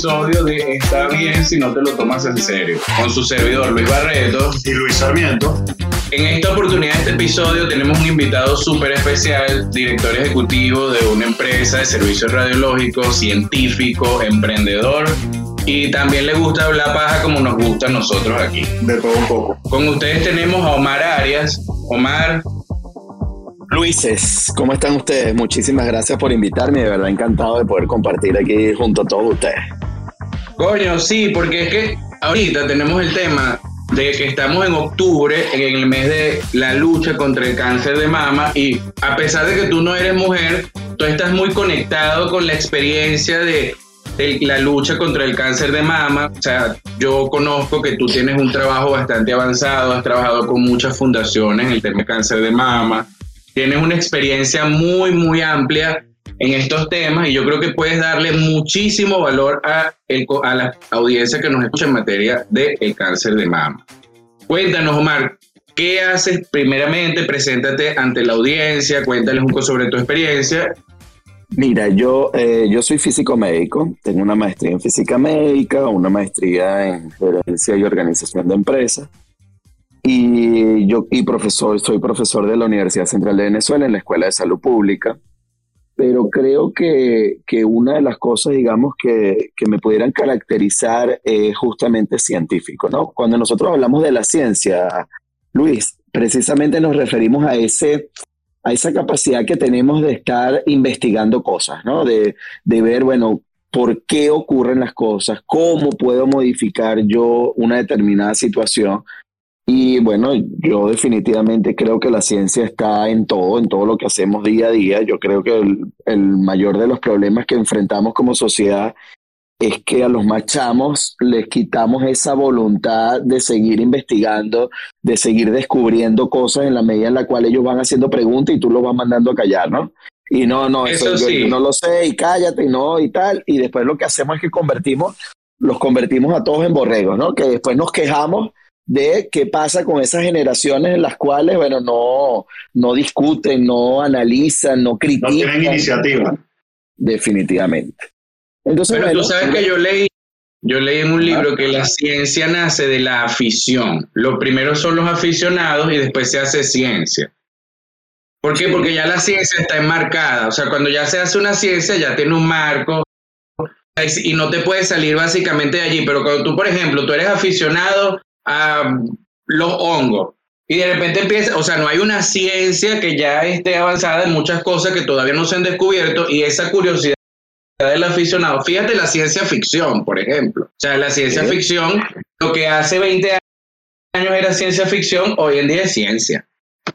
episodio de Está bien si no te lo tomas en serio, con su servidor Luis Barreto y Luis Sarmiento. En esta oportunidad, este episodio, tenemos un invitado súper especial, director ejecutivo de una empresa de servicios radiológicos, científico, emprendedor y también le gusta hablar paja como nos gusta a nosotros aquí. De todo un poco. Con ustedes tenemos a Omar Arias. Omar, Luises, ¿cómo están ustedes? Muchísimas gracias por invitarme, de verdad encantado de poder compartir aquí junto a todos ustedes. Coño, sí, porque es que ahorita tenemos el tema de que estamos en octubre, en el mes de la lucha contra el cáncer de mama, y a pesar de que tú no eres mujer, tú estás muy conectado con la experiencia de, la lucha contra el cáncer de mama. O sea, yo conozco que tú tienes un trabajo bastante avanzado, has trabajado con muchas fundaciones en el tema de cáncer de mama tienes una experiencia muy, muy amplia en estos temas y yo creo que puedes darle muchísimo valor a, el, a la audiencia que nos escucha en materia del el cáncer de mama. Cuéntanos, Omar, ¿qué haces primeramente? Preséntate ante la audiencia, cuéntales un poco sobre tu experiencia. Mira, yo, eh, yo soy físico médico, tengo una maestría en física médica, una maestría en gerencia y organización de empresas. Y yo y profesor, soy profesor de la Universidad Central de Venezuela en la Escuela de Salud Pública. Pero creo que, que una de las cosas, digamos, que, que me pudieran caracterizar es justamente científico, ¿no? Cuando nosotros hablamos de la ciencia, Luis, precisamente nos referimos a ese, a esa capacidad que tenemos de estar investigando cosas, ¿no? De, de ver, bueno, por qué ocurren las cosas, cómo puedo modificar yo una determinada situación y bueno, yo definitivamente creo que la ciencia está en todo, en todo lo que hacemos día a día. Yo creo que el, mayor de los problemas que enfrentamos como sociedad es que a los machamos les quitamos esa voluntad de seguir investigando, de seguir descubriendo cosas en la medida en la cual ellos van haciendo preguntas y tú los vas mandando a callar, ¿no? Y no, no, eso, yo, no lo sé y cállate y no y tal. Y después lo que hacemos es que convertimos, los convertimos a todos en borregos, ¿no? Que después nos quejamos de qué pasa con esas generaciones en las cuales, bueno, no, no discuten, no analizan, no critican. No tienen iniciativa. Definitivamente. Entonces, Pero tú sabes que yo leí, yo leí en un libro que la ciencia nace de la afición. Lo primero son los aficionados y después se hace ciencia. ¿Por qué? Porque ya la ciencia está enmarcada. O sea, cuando ya se hace una ciencia, ya tiene un marco y no te puedes salir básicamente de allí. Pero cuando tú, por ejemplo, tú eres aficionado a los hongos. Y de repente empieza, o sea, no hay una ciencia que ya esté avanzada en muchas cosas que todavía no se han descubierto y esa curiosidad del aficionado. Fíjate la ciencia ficción, por ejemplo. O sea, la ciencia ficción, lo que hace 20 años era ciencia ficción, hoy en día es ciencia.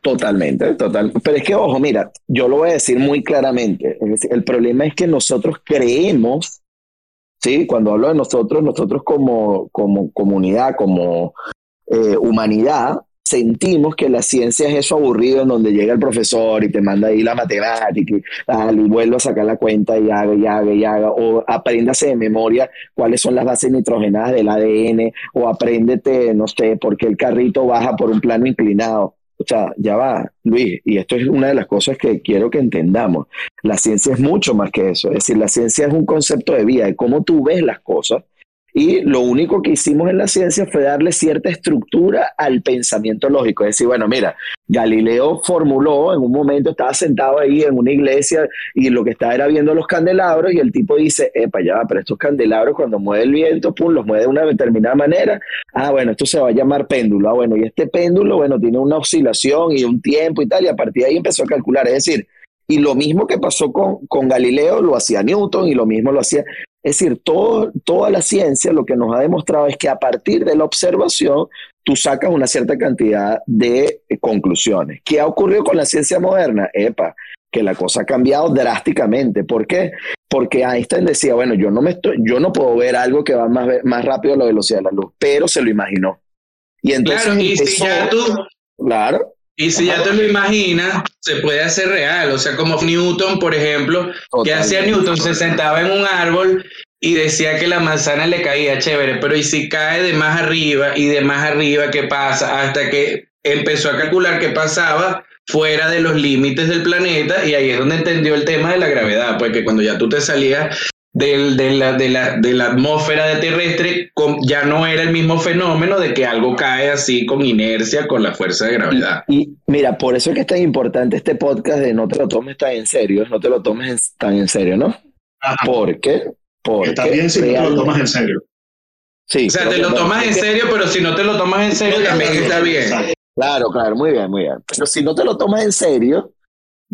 Totalmente, total. Pero es que, ojo, mira, yo lo voy a decir muy claramente. el problema es que nosotros creemos ¿sí? Cuando hablo de nosotros, nosotros como, como comunidad, como eh, humanidad, sentimos que la ciencia es eso aburrido en donde llega el profesor y te manda ahí la matemática y, vuelve a sacar la cuenta y haga y haga y haga, o apréndase de memoria cuáles son las bases nitrogenadas del ADN, o apréndete, no sé, por qué el carrito baja por un plano inclinado. Sea, ya va, Luis, y esto es una de las cosas que quiero que entendamos. La ciencia es mucho más que eso. Es decir, la ciencia es un concepto de vida, de cómo tú ves las cosas y lo único que hicimos en la ciencia fue darle cierta estructura al pensamiento lógico. Es decir, bueno, mira, Galileo formuló, en un momento estaba sentado ahí en una iglesia y lo que estaba era viendo los candelabros y el tipo dice, epa, ya pero estos candelabros cuando mueve el viento, pum, los mueve de una determinada manera. Ah, bueno, esto se va a llamar péndulo. Ah, bueno, y este péndulo, bueno, tiene una oscilación y un tiempo y tal, y a partir de ahí empezó a calcular. Es decir, y lo mismo que pasó con, con Galileo lo hacía Newton y lo mismo lo hacía. Es decir, todo, toda la ciencia lo que nos ha demostrado es que a partir de la observación tú sacas una cierta cantidad de conclusiones. ¿Qué ha ocurrido con la ciencia moderna? Epa, que la cosa ha cambiado drásticamente. ¿Por qué? Porque Einstein decía, bueno, yo no, me estoy, yo no puedo ver algo que va más, más rápido a la velocidad de la luz, pero se lo imaginó. Y entonces claro, y si ya tú, claro, y si ya te lo imaginas, se puede hacer real. O sea, como Newton, por ejemplo, que hacía Newton? Se sentaba en un árbol y decía que la manzana le caía chévere, pero ¿y si cae de más arriba y de más arriba qué pasa? Hasta que empezó a calcular qué pasaba fuera de los límites del planeta y ahí es donde entendió el tema de la gravedad, porque cuando ya tú te salías del, de, la, de, la, de la atmósfera de terrestre ya no era el mismo fenómeno de que algo cae así con inercia, con la fuerza de gravedad. Y, mira, por eso es que es tan importante este podcast de no te lo tomes tan en serio, no te lo tomes tan en serio, ¿no? Porque, porque está bien si no te lo tomas en serio. Sí, o sea, te lo tomas en serio, pero si no te lo tomas en serio también está bien. Claro, claro, muy bien, muy bien. Pero si no te lo tomas en serio,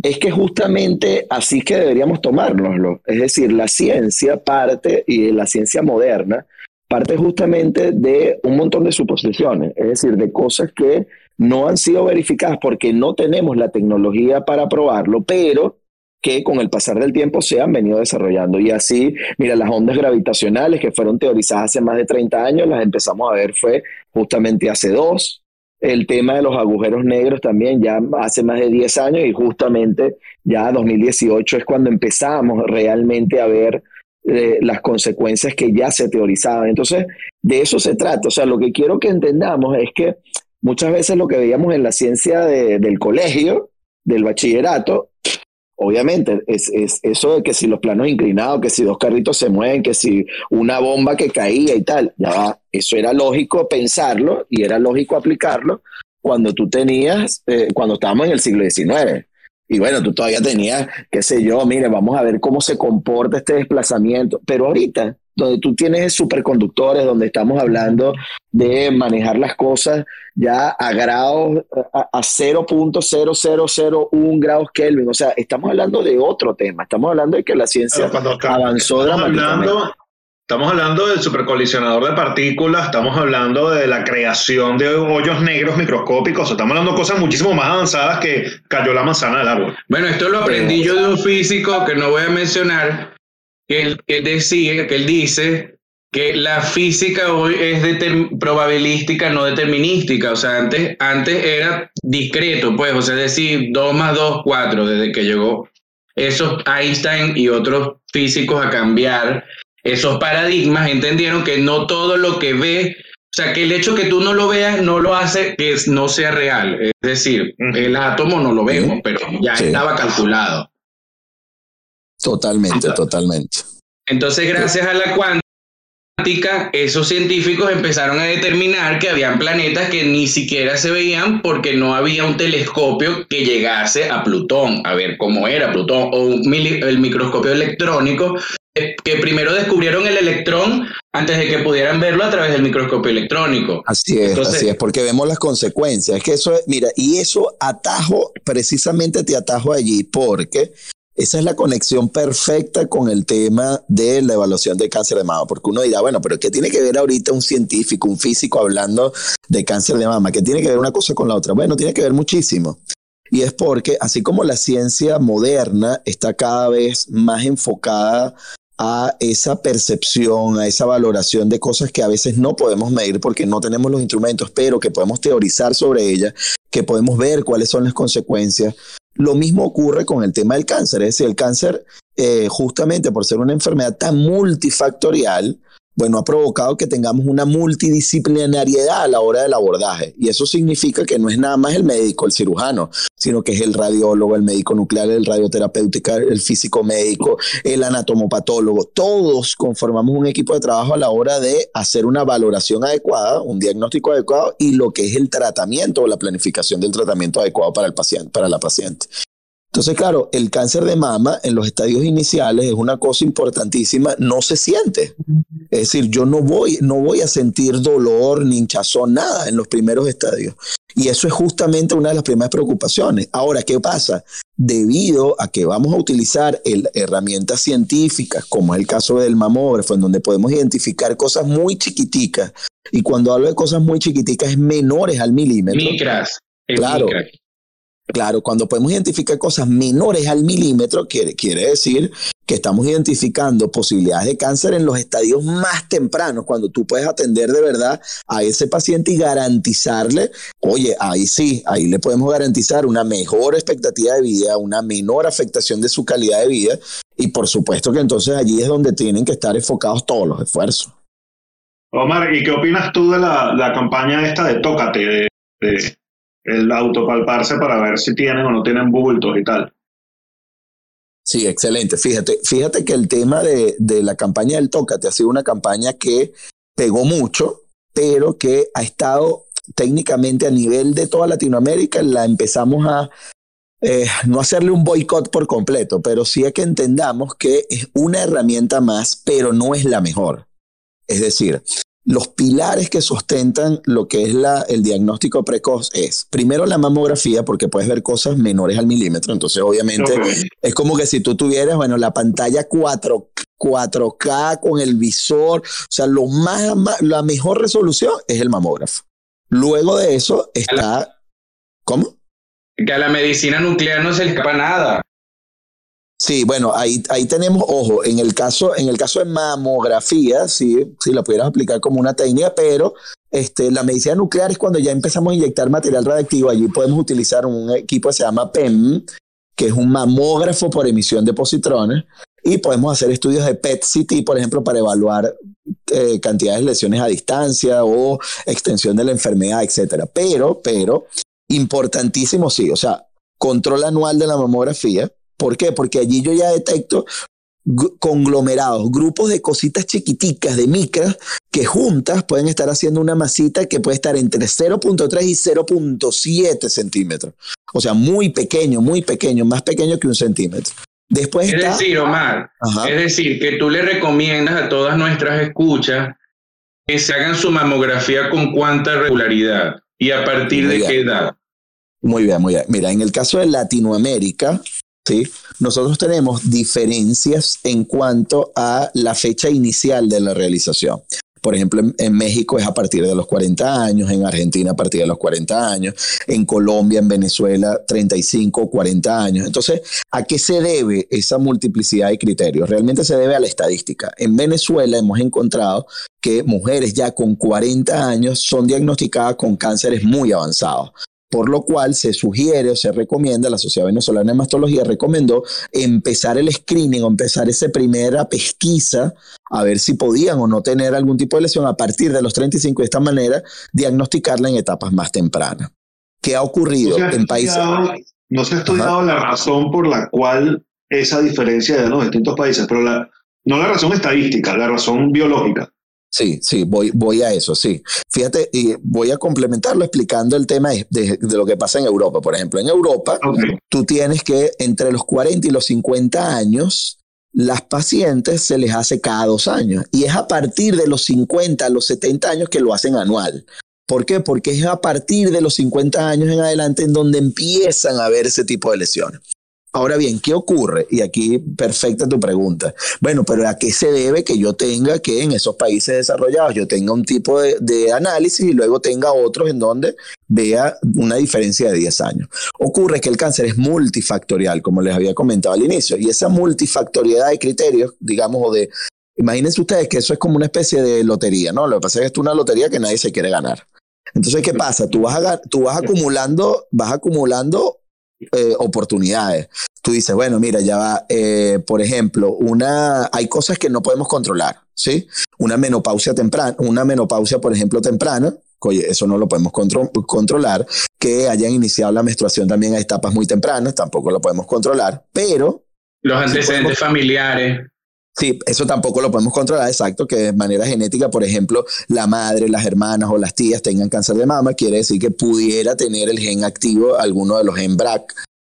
es que justamente así que deberíamos tomárnoslo. Es decir, la ciencia parte, y la ciencia moderna, parte justamente de un montón de suposiciones, es decir, de cosas que no han sido verificadas porque no tenemos la tecnología para probarlo, pero que con el pasar del tiempo se han venido desarrollando. Y así, mira, las ondas gravitacionales que fueron teorizadas hace más de 30 años, las empezamos a ver fue justamente hace dos, el tema de los agujeros negros también ya hace más de 10 años y justamente ya 2018 es cuando empezamos realmente a ver eh, las consecuencias que ya se teorizaban. Entonces, de eso se trata. O sea, lo que quiero que entendamos es que muchas veces lo que veíamos en la ciencia del colegio, del bachillerato, Obviamente, es, es, eso de que si los planos inclinados, que si dos carritos se mueven, que si una bomba que caía y tal, ya eso era lógico pensarlo y era lógico aplicarlo cuando tú tenías, eh, cuando estábamos en el siglo XIX. Y bueno, tú todavía tenías, qué sé yo, mire, vamos a ver cómo se comporta este desplazamiento. Pero ahorita donde tú tienes superconductores, donde estamos hablando de manejar las cosas ya a grados, a, 0.0001 grados Kelvin. O sea, estamos hablando de otro tema. Estamos hablando de que la ciencia avanzó dramáticamente. estamos hablando del supercolisionador de partículas, estamos hablando de la creación de hoyos negros microscópicos, estamos hablando de cosas muchísimo más avanzadas que cayó la manzana del árbol. Bueno, esto lo aprendí yo de un físico que no voy a mencionar, que él, que decía, que él dice que la física hoy es probabilística, no determinística. O sea, antes, antes era discreto, pues, o sea, es decir, 2 más 2, 4, desde que llegó esos Einstein y otros físicos a cambiar esos paradigmas, entendieron que no todo lo que ve, o sea, que el hecho que tú no lo veas no lo hace que no sea real. Es decir, el átomo no lo vemos, pero ya estaba calculado. Totalmente, totalmente. Entonces, gracias a la cuántica, esos científicos empezaron a determinar que habían planetas que ni siquiera se veían porque no había un telescopio que llegase a Plutón, a ver cómo era Plutón, o el microscopio electrónico, que primero descubrieron el electrón antes de que pudieran verlo a través del microscopio electrónico. Así es, así es, porque vemos las consecuencias. Es que eso es, mira, y eso atajo, precisamente te atajo allí, porque esa es la conexión perfecta con el tema de la evaluación de cáncer de mama, porque uno dirá, bueno, pero ¿qué tiene que ver ahorita un científico, un físico hablando de cáncer de mama? ¿Qué tiene que ver una cosa con la otra? Bueno, tiene que ver muchísimo. Y es porque así como la ciencia moderna está cada vez más enfocada a esa percepción, a esa valoración de cosas que a veces no podemos medir porque no tenemos los instrumentos, pero que podemos teorizar sobre ellas, que podemos ver cuáles son las consecuencias, lo mismo ocurre con el tema del cáncer, es decir, el cáncer, eh, justamente por ser una enfermedad tan multifactorial, bueno, ha provocado que tengamos una multidisciplinariedad a la hora del abordaje. Y eso significa que no es nada más el médico, el cirujano, sino que es el radiólogo, el médico nuclear, el radioterapéutico, el físico médico, el anatomopatólogo. Todos conformamos un equipo de trabajo a la hora de hacer una valoración adecuada, un diagnóstico adecuado y lo que es el tratamiento o la planificación del tratamiento adecuado para el paciente, para la paciente. Entonces, claro, el cáncer de mama en los estadios iniciales es una cosa importantísima, no se siente. Es decir, yo no voy, no voy a sentir dolor ni hinchazón, nada en los primeros estadios. Y eso es justamente una de las primeras preocupaciones. Ahora, ¿qué pasa? Debido a que vamos a utilizar herramientas científicas, como es el caso del mamógrafo, en donde podemos identificar cosas muy chiquiticas, y cuando hablo de cosas muy chiquiticas es menores al milímetro. Micras. Claro. Claro, cuando podemos identificar cosas menores al milímetro, quiere, quiere decir que estamos identificando posibilidades de cáncer en los estadios más tempranos, cuando tú puedes atender de verdad a ese paciente y garantizarle, oye, ahí sí, ahí le podemos garantizar una mejor expectativa de vida, una menor afectación de su calidad de vida y por supuesto que entonces allí es donde tienen que estar enfocados todos los esfuerzos. Omar, ¿y qué opinas tú de la, campaña esta de Tócate, de el autopalparse para ver si tienen o no tienen bultos y tal. Sí, excelente. Fíjate, fíjate que el tema de, de la campaña del Tócate ha sido una campaña que pegó mucho, pero que ha estado técnicamente a nivel de toda Latinoamérica, la empezamos a eh, no hacerle un boicot por completo, pero sí es que entendamos que es una herramienta más, pero no es la mejor. Es decir, los pilares que sustentan lo que es la, el diagnóstico precoz es, primero la mamografía, porque puedes ver cosas menores al milímetro, entonces obviamente es como que si tú tuvieras, bueno, la pantalla 4, 4K con el visor, o sea, lo más, la mejor resolución es el mamógrafo. Luego de eso está... ¿Cómo? Que a la medicina nuclear no se le escapa nada. Sí, bueno, ahí, ahí tenemos, ojo, en el caso, en el caso de mamografía, sí, sí la pudieras aplicar como una técnica, pero este, la medicina nuclear es cuando ya empezamos a inyectar material radiactivo. Allí podemos utilizar un equipo que se llama PEM, que es un mamógrafo por emisión de positrones, y podemos hacer estudios de PET-CT, por ejemplo, para evaluar eh, cantidades de lesiones a distancia o extensión de la enfermedad, etcétera. Pero, pero, importantísimo sí, o sea, control anual de la mamografía, ¿Por qué? Porque allí yo ya detecto conglomerados, grupos de cositas chiquiticas, de micras, que juntas pueden estar haciendo una masita que puede estar entre 0.3 y 0.7 centímetros. O sea, muy pequeño, muy pequeño, más pequeño que un centímetro. Después es decir, Omar, es decir, que tú le recomiendas a todas nuestras escuchas que se hagan su mamografía con cuánta regularidad y a partir de qué edad. Muy bien, muy bien. Mira, en el caso de Latinoamérica, ¿sí? Nosotros tenemos diferencias en cuanto a la fecha inicial de la realización. Por ejemplo, en, México es a partir de los 40 años, en Argentina a partir de los 40 años, en Colombia, en Venezuela, 35, 40 años. Entonces, ¿a qué se debe esa multiplicidad de criterios? Realmente se debe a la estadística. En Venezuela hemos encontrado que mujeres ya con 40 años son diagnosticadas con cánceres muy avanzados por lo cual se sugiere o se recomienda, la Sociedad Venezolana de Mastología recomendó empezar el screening o empezar esa primera pesquisa a ver si podían o no tener algún tipo de lesión a partir de los 35 de esta manera, diagnosticarla en etapas más tempranas. ¿Qué ha ocurrido en países? No se ha estudiado la razón por la cual esa diferencia de los distintos países, pero la, no la razón estadística, la razón biológica. Sí, sí, voy, voy a eso, sí. Fíjate, y voy a complementarlo explicando el tema de, lo que pasa en Europa. Por ejemplo, en Europa, tú tienes que entre los 40 y los 50 años, las pacientes se les hace cada dos años. Y es a partir de los 50 a los 70 años que lo hacen anual. ¿Por qué? Porque es a partir de los 50 años en adelante en donde empiezan a ver ese tipo de lesiones. Ahora bien, ¿qué ocurre? Y aquí perfecta tu pregunta. Bueno, pero ¿a qué se debe que yo tenga que en esos países desarrollados yo tenga un tipo de, análisis y luego tenga otros en donde vea una diferencia de 10 años? Ocurre que el cáncer es multifactorial, como les había comentado al inicio, y esa multifactoriedad de criterios, digamos, o de... Imagínense ustedes que eso es como una especie de lotería, ¿no? Lo que pasa es que es una lotería que nadie se quiere ganar. Entonces, ¿qué pasa? Tú vas, tú vas acumulando, vas acumulando eh, oportunidades. Tú dices, bueno, mira, ya va, eh, por ejemplo, una, hay cosas que no podemos controlar, ¿sí? Una menopausia temprana, una menopausia, por ejemplo, temprana, oye, eso no lo podemos controlar, que hayan iniciado la menstruación también a etapas muy tempranas, tampoco lo podemos controlar, pero... Los antecedentes familiares. Sí, eso tampoco lo podemos controlar, exacto, que de manera genética, por ejemplo, la madre, las hermanas o las tías tengan cáncer de mama, quiere decir que pudiera tener el gen activo alguno de los gen BRAC.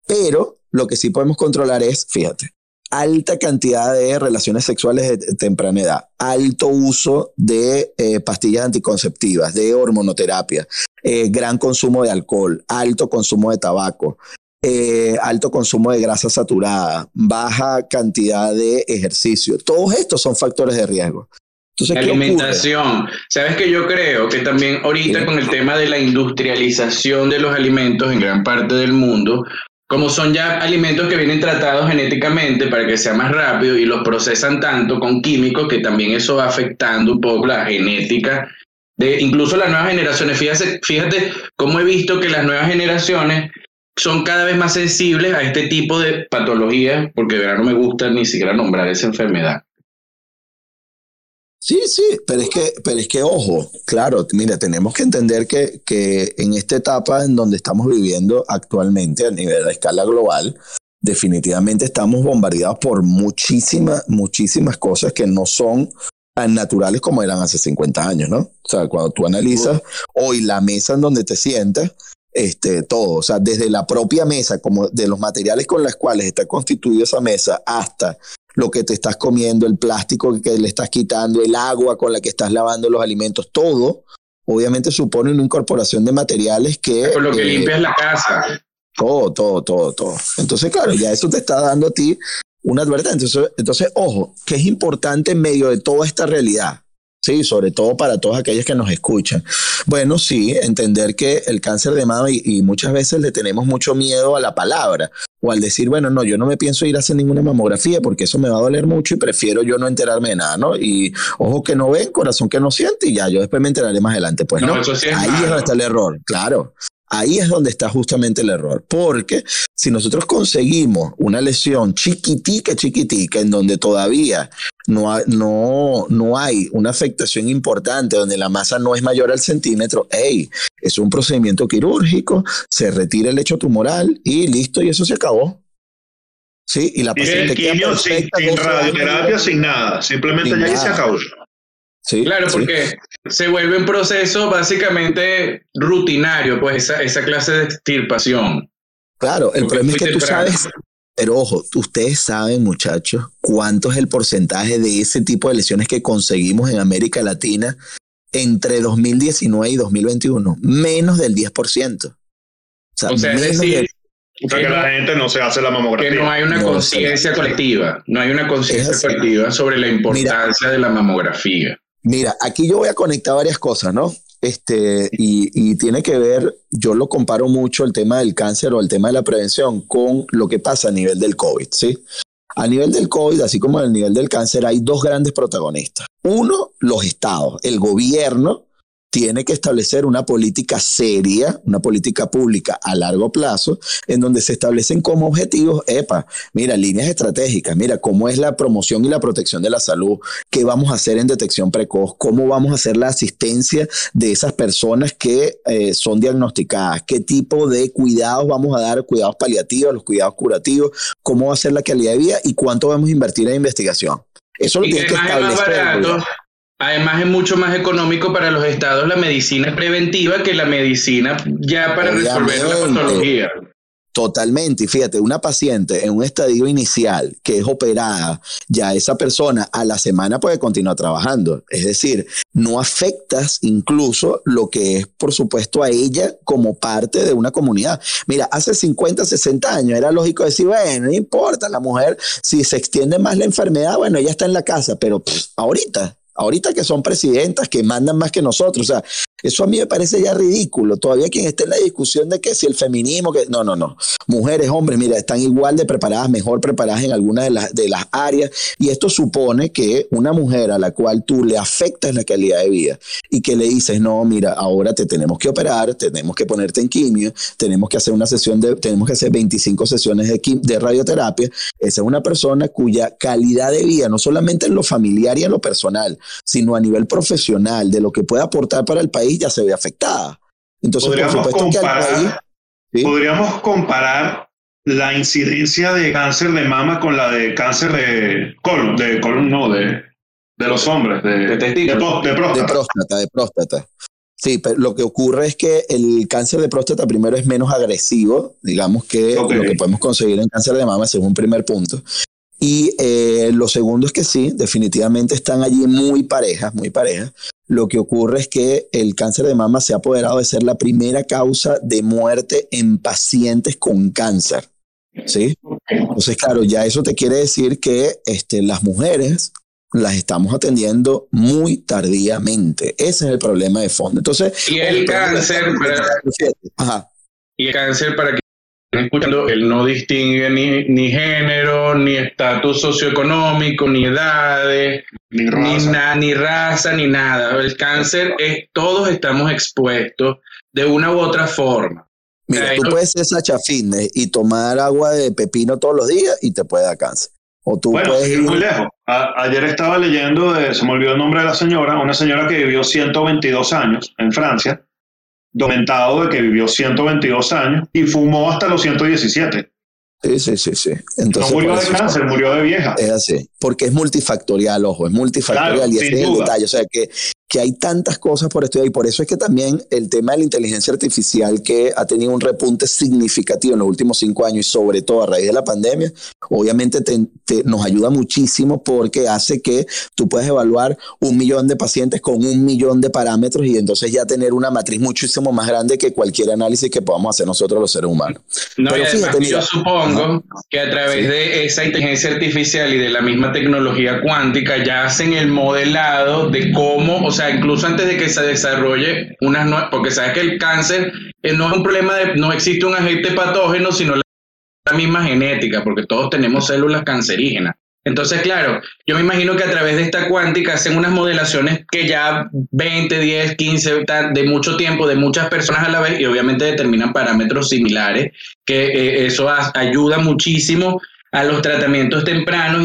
Pero lo que sí podemos controlar es, fíjate, alta cantidad de relaciones sexuales de temprana edad, alto uso de eh, pastillas anticonceptivas, de hormonoterapia, eh, gran consumo de alcohol, alto consumo de tabaco, eh, alto consumo de grasa saturada, baja cantidad de ejercicio. Todos estos son factores de riesgo. Entonces, alimentación. Sabes que yo creo que también ahorita con el tema de la industrialización de los alimentos en gran parte del mundo, como son ya alimentos que vienen tratados genéticamente para que sea más rápido y los procesan tanto con químicos que también eso va afectando un poco la genética de incluso las nuevas generaciones. Fíjate, fíjate cómo he visto que las nuevas generaciones son cada vez más sensibles a este tipo de patologías, porque de verdad no me gusta ni siquiera nombrar esa enfermedad. Sí, sí, pero es que, pero es que ojo, claro, mira, tenemos que entender que, que en esta etapa en donde estamos viviendo actualmente a nivel de escala global, definitivamente estamos bombardeados por muchísimas, muchísimas cosas que no son tan naturales como eran hace 50 años, ¿no? O sea, cuando tú analizas hoy la mesa en donde te sientas, este, todo, o sea, desde la propia mesa, como de los materiales con los cuales está constituida esa mesa, hasta lo que te estás comiendo, el plástico que le estás quitando, el agua con la que estás lavando los alimentos, todo, obviamente supone una incorporación de materiales que... Por lo que eh, limpias la casa. Todo, todo, todo, todo. Entonces, claro, ya eso te está dando a ti una advertencia. Entonces, entonces, ojo, que es importante en medio de toda esta realidad, Sí, sobre todo para todos aquellos que nos escuchan. Bueno, sí, entender que el cáncer de mama y, muchas veces le tenemos mucho miedo a la palabra o al decir, bueno, no, yo no me pienso ir a hacer ninguna mamografía porque eso me va a doler mucho y prefiero yo no enterarme de nada, ¿no? Y ojo que no ven, corazón que no siente y ya, yo después me enteraré más adelante. Pues no, ahí es donde está el error, claro. Ahí es donde está justamente el error, porque si nosotros conseguimos una lesión chiquitica, chiquitica, en donde todavía no, no, no hay una afectación importante, donde la masa no es mayor al centímetro, hey, es un procedimiento quirúrgico, se retira el hecho tumoral y listo, y eso se acabó. Sí, y la paciente quimio sin, sin radioterapia, sin nada, simplemente ya se acabó. Sí, claro, porque se vuelve un proceso básicamente rutinario, pues esa, esa clase de extirpación. Claro, el problema es que tú sabes, pero ojo, ustedes saben, muchachos, cuánto es el porcentaje de ese tipo de lesiones que conseguimos en América Latina entre 2019 y 2021. Menos del 10%. O sea, o sea es decir, que, la gente no se hace la mamografía. Que no hay una conciencia colectiva, no hay una conciencia colectiva sobre la importancia de la mamografía. Mira, aquí yo voy a conectar varias cosas, ¿no? Este, y, tiene que ver, yo lo comparo mucho el tema del cáncer o el tema de la prevención con lo que pasa a nivel del COVID, ¿sí? A nivel del COVID, así como a nivel del cáncer, hay dos grandes protagonistas. Uno, los estados, el gobierno, tiene que establecer una política seria, una política pública a largo plazo, en donde se establecen como objetivos, EPA, mira, líneas estratégicas, mira, cómo es la promoción y la protección de la salud, qué vamos a hacer en detección precoz, cómo vamos a hacer la asistencia de esas personas que eh, son diagnosticadas, qué tipo de cuidados vamos a dar, cuidados paliativos, los cuidados curativos, cómo va a ser la calidad de vida y cuánto vamos a invertir en investigación. Eso lo tiene que establecer. Además es mucho más económico para los estados la medicina preventiva que la medicina ya para resolver la patología. Totalmente. Y fíjate, una paciente en un estadio inicial que es operada, ya esa persona a la semana puede continuar trabajando. Es decir, no afectas incluso lo que es, por supuesto, a ella como parte de una comunidad. Mira, hace 50, 60 años era lógico decir, bueno, no importa, la mujer, si se extiende más la enfermedad, bueno, ella está en la casa, pero ahorita ahorita que son presidentas, que mandan más que nosotros, o sea, eso a mí me parece ya ridículo. Todavía quien esté en la discusión de que si el feminismo, que no, no, no. Mujeres, hombres, mira, están igual de preparadas, mejor preparadas en algunas de las, de las áreas. Y esto supone que una mujer a la cual tú le afectas la calidad de vida y que le dices, no, mira, ahora te tenemos que operar, tenemos que ponerte en quimio, tenemos que hacer una sesión de, tenemos que hacer 25 sesiones de, de radioterapia. Esa es una persona cuya calidad de vida, no solamente en lo familiar y en lo personal, sino a nivel profesional, de lo que puede aportar para el país, ya se ve afectada. Entonces, podríamos comparar, podríamos comparar la incidencia de cáncer de mama con la de cáncer de colon, de colon no, de, de los hombres, de, de, próstata. De próstata, Sí, pero lo que ocurre es que el cáncer de próstata primero es menos agresivo, digamos que lo que podemos conseguir en cáncer de mama, según un primer punto. Y eh, lo segundo es que sí, definitivamente están allí muy parejas, muy parejas lo que ocurre es que el cáncer de mama se ha apoderado de ser la primera causa de muerte en pacientes con cáncer. ¿Sí? Entonces, claro, ya eso te quiere decir que este, las mujeres las estamos atendiendo muy tardíamente. Ese es el problema de fondo. Entonces, y el, cáncer, para, y el cáncer para que escuchando, él no distingue ni, ni género, ni estatus socioeconómico, ni edades, ni raza. Ni, raza, ni nada. El cáncer es, todos estamos expuestos de una u otra forma. Mira, tú puedes ser Sacha Fitness y tomar agua de pepino todos los días y te puede dar cáncer. O tú bueno, puedes ir muy lejos. ayer estaba leyendo, de, se me olvidó el nombre de la señora, una señora que vivió 122 años en Francia documentado de que vivió 122 años y fumó hasta los 117. Sí, sí, sí, sí. Entonces, no murió de cáncer, murió de vieja. Es así, porque es multifactorial, ojo, es multifactorial y ese es el detalle. O sea, que que hay tantas cosas por estudiar y por eso es que también el tema de la inteligencia artificial que ha tenido un repunte significativo en los últimos cinco años y sobre todo a raíz de la pandemia, obviamente nos ayuda muchísimo porque hace que tú puedas evaluar un millón de pacientes con un millón de parámetros y entonces ya tener una matriz muchísimo más grande que cualquier análisis que podamos hacer nosotros los seres humanos. No, yo supongo que a través de esa inteligencia artificial y de la misma tecnología cuántica ya hacen el modelado de cómo, o sea, incluso antes de que se desarrolle unas nuevas, porque sabes que el cáncer eh, no es un problema de, no existe un agente patógeno, sino la, misma genética, porque todos tenemos células cancerígenas. Entonces, claro, yo me imagino que a través de esta cuántica hacen unas modelaciones que ya 20, 10, 15, de mucho tiempo, de muchas personas a la vez, y obviamente determinan parámetros similares, que eh, eso ayuda muchísimo a los tratamientos tempranos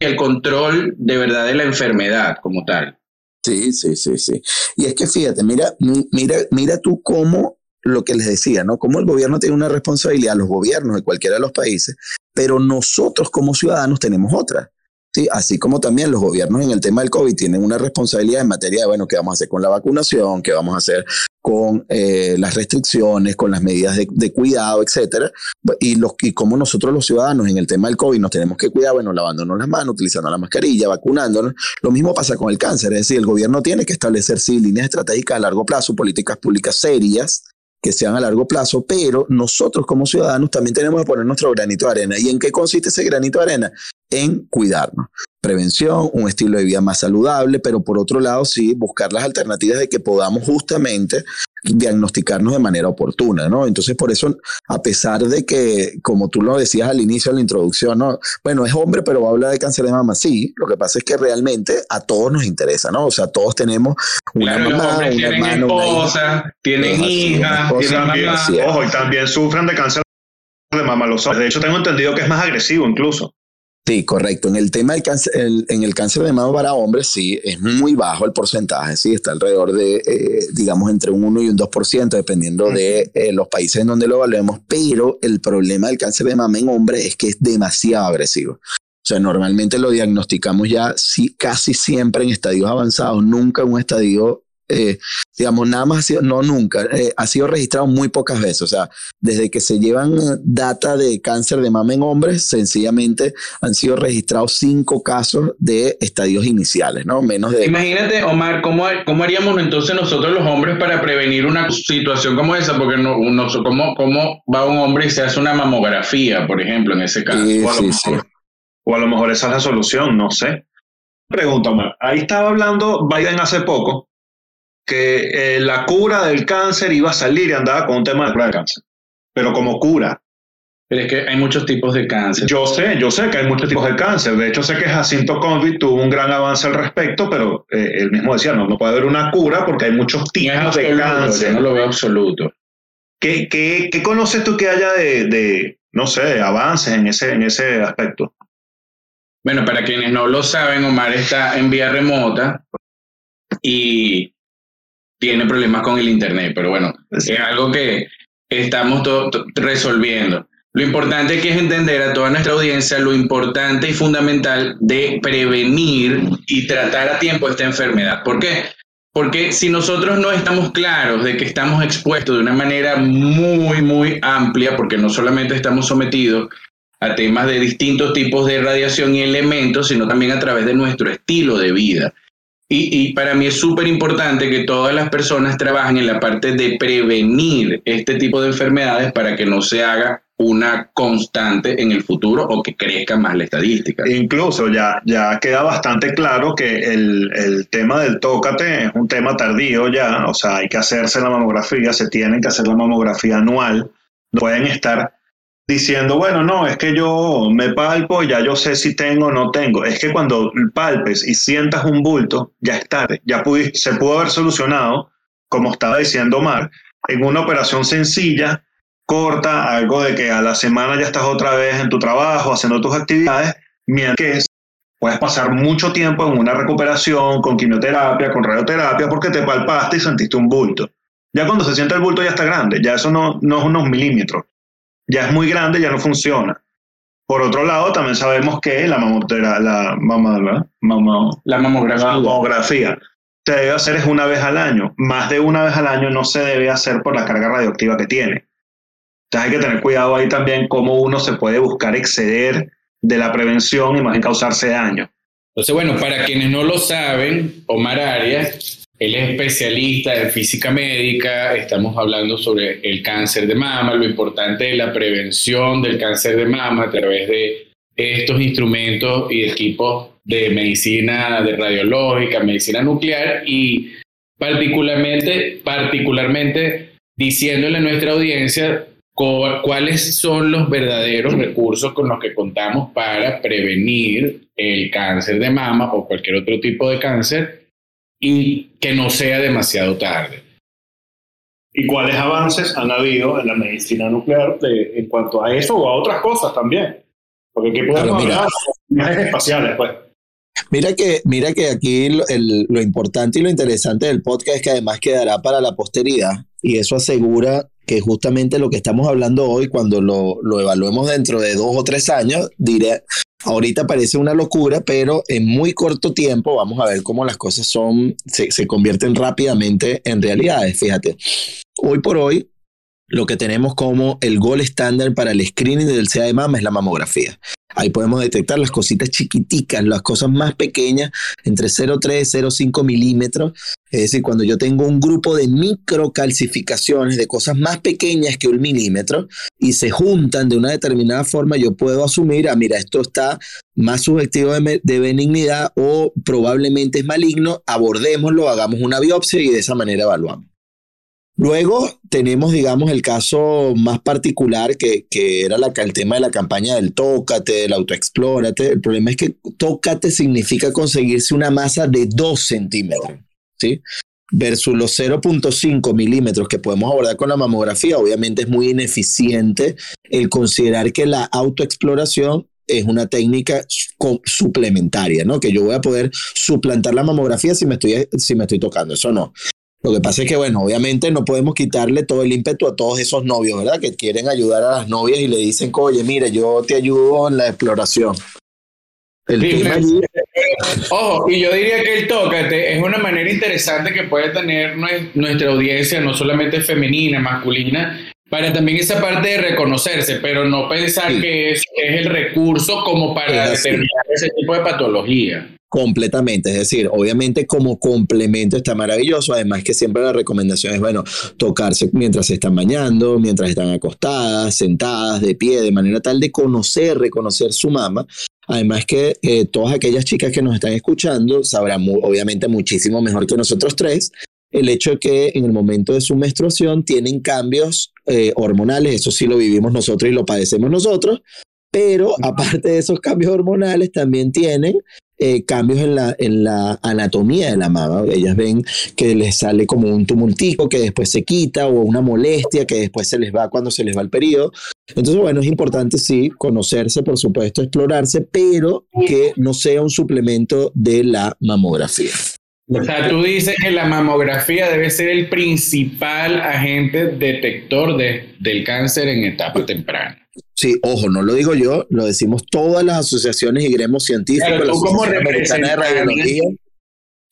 y el control de verdad de la enfermedad como tal. Sí, sí, sí, sí. Y es que fíjate, mira, mira, mira tú cómo lo que les decía, ¿no? Cómo el gobierno tiene una responsabilidad, los gobiernos de cualquiera de los países, pero nosotros como ciudadanos tenemos otra. ¿Sí? Así como también los gobiernos en el tema del COVID tienen una responsabilidad en materia de, bueno, qué vamos a hacer con la vacunación, qué vamos a hacer con eh, las restricciones, con las medidas de, cuidado, etcétera, y, los, y como nosotros los ciudadanos en el tema del COVID nos tenemos que cuidar, bueno, lavándonos las manos, utilizando la mascarilla, vacunándonos, lo mismo pasa con el cáncer, es decir, el gobierno tiene que establecer, sí, líneas estratégicas a largo plazo, políticas públicas serias, que sean a largo plazo, pero nosotros como ciudadanos también tenemos que poner nuestro granito de arena. ¿Y en qué consiste ese granito de arena? En cuidarnos. Prevención, un estilo de vida más saludable, pero por otro lado sí buscar las alternativas de que podamos justamente diagnosticarnos de manera oportuna, ¿no? Entonces, por eso, a pesar de que, como tú lo decías al inicio de la introducción, ¿no? Bueno, es hombre, pero va a hablar de cáncer de mama, sí, lo que pasa es que realmente a todos nos interesa, ¿no? O sea, todos tenemos una mamá, un tienen hermano, esposa, tienen hijas, tienen mamá. Ojo, y también sufren de cáncer de mama los hombres. De hecho, tengo entendido que es más agresivo incluso. Sí, correcto. En el tema del cáncer, en el cáncer de mama para hombres, sí, es muy bajo el porcentaje, sí, está alrededor de, eh, digamos, entre un 1 y un 2%, dependiendo de eh, los países en donde lo evaluemos, pero el problema del cáncer de mama en hombres es que es demasiado agresivo. O sea, normalmente lo diagnosticamos ya sí, casi siempre en estadios avanzados, nunca en un estadio eh, digamos, nada más ha sido, no nunca, eh, ha sido registrado muy pocas veces. O sea, desde que se llevan data de cáncer de mama en hombres, sencillamente han sido registrados cinco casos de estadios iniciales, ¿no? Menos de... Imagínate, Omar, ¿cómo, cómo haríamos entonces nosotros los hombres para prevenir una situación como esa? Porque no, ¿cómo, ¿cómo va un hombre y se hace una mamografía, por ejemplo, en ese caso? o, a lo mejor, o a lo mejor esa es la solución, no sé. Pregunta, Omar. Ahí estaba hablando Biden hace poco que eh, la cura del cáncer iba a salir y andaba con un tema de cura del cáncer, pero como cura. Pero es que hay muchos tipos de cáncer. Yo sé, yo sé que hay muchos tipos de cáncer. De hecho, sé que Jacinto Convict tuvo un gran avance al respecto, pero eh, él mismo decía, no, no puede haber una cura porque hay muchos tipos de cáncer. Yo no lo veo absoluto. ¿Qué, qué, qué conoces tú que haya de, de, no sé, avances en ese, en ese aspecto? Bueno, para quienes no lo saben, Omar está en vía remota y tiene problemas con el Internet, pero bueno, es algo que estamos resolviendo. Lo importante que es entender a toda nuestra audiencia lo importante y fundamental de prevenir y tratar a tiempo esta enfermedad. ¿Por qué? Porque si nosotros no estamos claros de que estamos expuestos de una manera muy, muy amplia, porque no solamente estamos sometidos a temas de distintos tipos de radiación y elementos, sino también a través de nuestro estilo de vida. Y, para mí es súper importante que todas las personas trabajen en la parte de prevenir este tipo de enfermedades para que no se haga una constante en el futuro o que crezca más la estadística. Incluso ya, ya queda bastante claro que el, el tema del tócate es un tema tardío ya, o sea, hay que hacerse la mamografía, se tiene que hacer la mamografía anual, pueden estar diciendo, bueno, no, es que yo me palpo y ya yo sé si tengo o no tengo. Es que cuando palpes y sientas un bulto, ya es tarde, ya se pudo haber solucionado, como estaba diciendo Omar, en una operación sencilla, corta, algo de que a la semana ya estás otra vez en tu trabajo, haciendo tus actividades, mientras puedes pasar mucho tiempo en una recuperación con quimioterapia, con radioterapia, porque te palpaste y sentiste un bulto. Ya cuando se siente el bulto ya está grande, ya eso no, no es unos milímetros ya es muy grande, ya no funciona. Por otro lado, también sabemos que la, mamotera, la, mama, la, la mamografía. la mamografía se debe hacer es una vez al año. Más de una vez al año no se debe hacer por la carga radioactiva que tiene. Entonces hay que tener cuidado ahí también cómo uno se puede buscar exceder de la prevención y más bien causarse daño. Entonces, bueno, para quienes no lo saben, Omar Arias, él es especialista en física médica, estamos hablando sobre el cáncer de mama, lo importante de la prevención del cáncer de mama a través de estos instrumentos y equipos de medicina de radiológica, medicina nuclear y particularmente, particularmente diciéndole a nuestra audiencia cuáles son los verdaderos recursos con los que contamos para prevenir el cáncer de mama o cualquier otro tipo de cáncer y que no sea demasiado tarde. ¿Y cuáles avances han habido en la medicina nuclear en cuanto a eso o a otras cosas también? Porque aquí podemos hablar de espaciales, pues. Mira que, mira que aquí lo, lo, importante y lo interesante del podcast es que además quedará para la posteridad y eso asegura que justamente lo que estamos hablando hoy, cuando lo, lo evaluemos dentro de dos o tres años, diré, ahorita parece una locura, pero en muy corto tiempo vamos a ver cómo las cosas son, se, se convierten rápidamente en realidades. Fíjate, hoy por hoy, lo que tenemos como el gol estándar para el screening del CA de mama es la mamografía. Ahí podemos detectar las cositas chiquiticas, las cosas más pequeñas, entre 0,3 y 0,5 milímetros. Es decir, cuando yo tengo un grupo de microcalcificaciones, de cosas más pequeñas que un milímetro, y se juntan de una determinada forma, yo puedo asumir, ah, mira, esto está más subjetivo de, de benignidad o probablemente es maligno, abordémoslo, hagamos una biopsia y de esa manera evaluamos. Luego tenemos, digamos, el caso más particular que, que era el tema de la campaña del tócate, del autoexplórate. El problema es que tócate significa conseguirse una masa de 2 centímetros, ¿sí? Versus los 0.5 milímetros que podemos abordar con la mamografía, obviamente es muy ineficiente el considerar que la autoexploración es una técnica suplementaria, ¿no? Que yo voy a poder suplantar la mamografía si me estoy, si me estoy tocando. Eso no. Lo que pasa es que, bueno, obviamente no podemos quitarle todo el ímpetu a todos esos novios, ¿verdad? Que quieren ayudar a las novias y le dicen, oye, mira, yo te ayudo en la exploración. Ojo, y yo diría que el tócate es una manera interesante que puede tener nuestra audiencia, no solamente femenina, masculina, para también esa parte de reconocerse, pero no pensar que es, es el recurso como para determinar ese tipo de patología. Completamente, es decir, obviamente como complemento está maravilloso, además que siempre la recomendación es, bueno, tocarse mientras se están bañando, mientras están acostadas, sentadas, de pie, de manera tal de conocer, reconocer su mama. Además que eh, todas aquellas chicas que nos están escuchando sabrán obviamente muchísimo mejor que nosotros tres el hecho de que en el momento de su menstruación tienen cambios eh, hormonales, eso sí lo vivimos nosotros y lo padecemos nosotros, pero aparte de esos cambios hormonales también tienen eh, cambios en la, en la anatomía de la mama. Ellas ven que les sale como un tumultico que después se quita o una molestia que después se les va cuando se les va el periodo. Entonces, bueno, es importante, sí, conocerse, por supuesto, explorarse, pero que no sea un suplemento de la mamografía. O sea, tú dices que la mamografía debe ser el principal agente detector de, del cáncer en etapa temprana. Sí, ojo, no lo digo yo, lo decimos todas las asociaciones y gremios científicos, tú como de Radiología.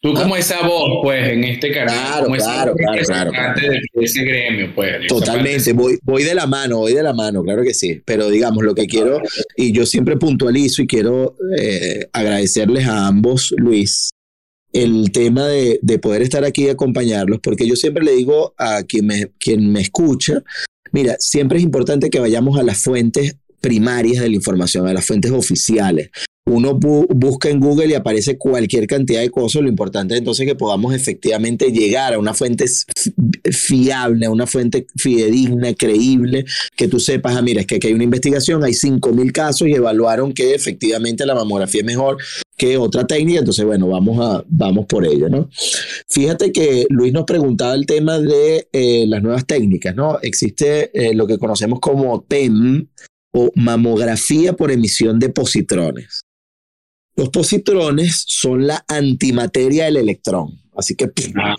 Tú como esa voz, pues, en este canal. Claro, claro, claro, claro, De ese gremio, pues. Totalmente, voy, voy de la mano, voy de la mano, claro que sí. Pero digamos, lo que quiero, y yo siempre puntualizo y quiero eh, agradecerles a ambos, Luis, el tema de, de, poder estar aquí y acompañarlos, porque yo siempre le digo a quien me, quien me escucha, mira, siempre es importante que vayamos a las fuentes primarias de la información, a las fuentes oficiales uno busca en Google y aparece cualquier cantidad de cosas. Lo importante es entonces que podamos efectivamente llegar a una fuente fiable, a una fuente fidedigna, creíble, que tú sepas, ah, mira, es que aquí hay una investigación, hay 5.000 casos y evaluaron que efectivamente la mamografía es mejor que otra técnica, entonces bueno, vamos, a, vamos por ello, ¿no? Fíjate que Luis nos preguntaba el tema de eh, las nuevas técnicas, ¿no? Existe eh, lo que conocemos como TEM o mamografía por emisión de positrones. Los positrones son la antimateria del electrón. Así que ah,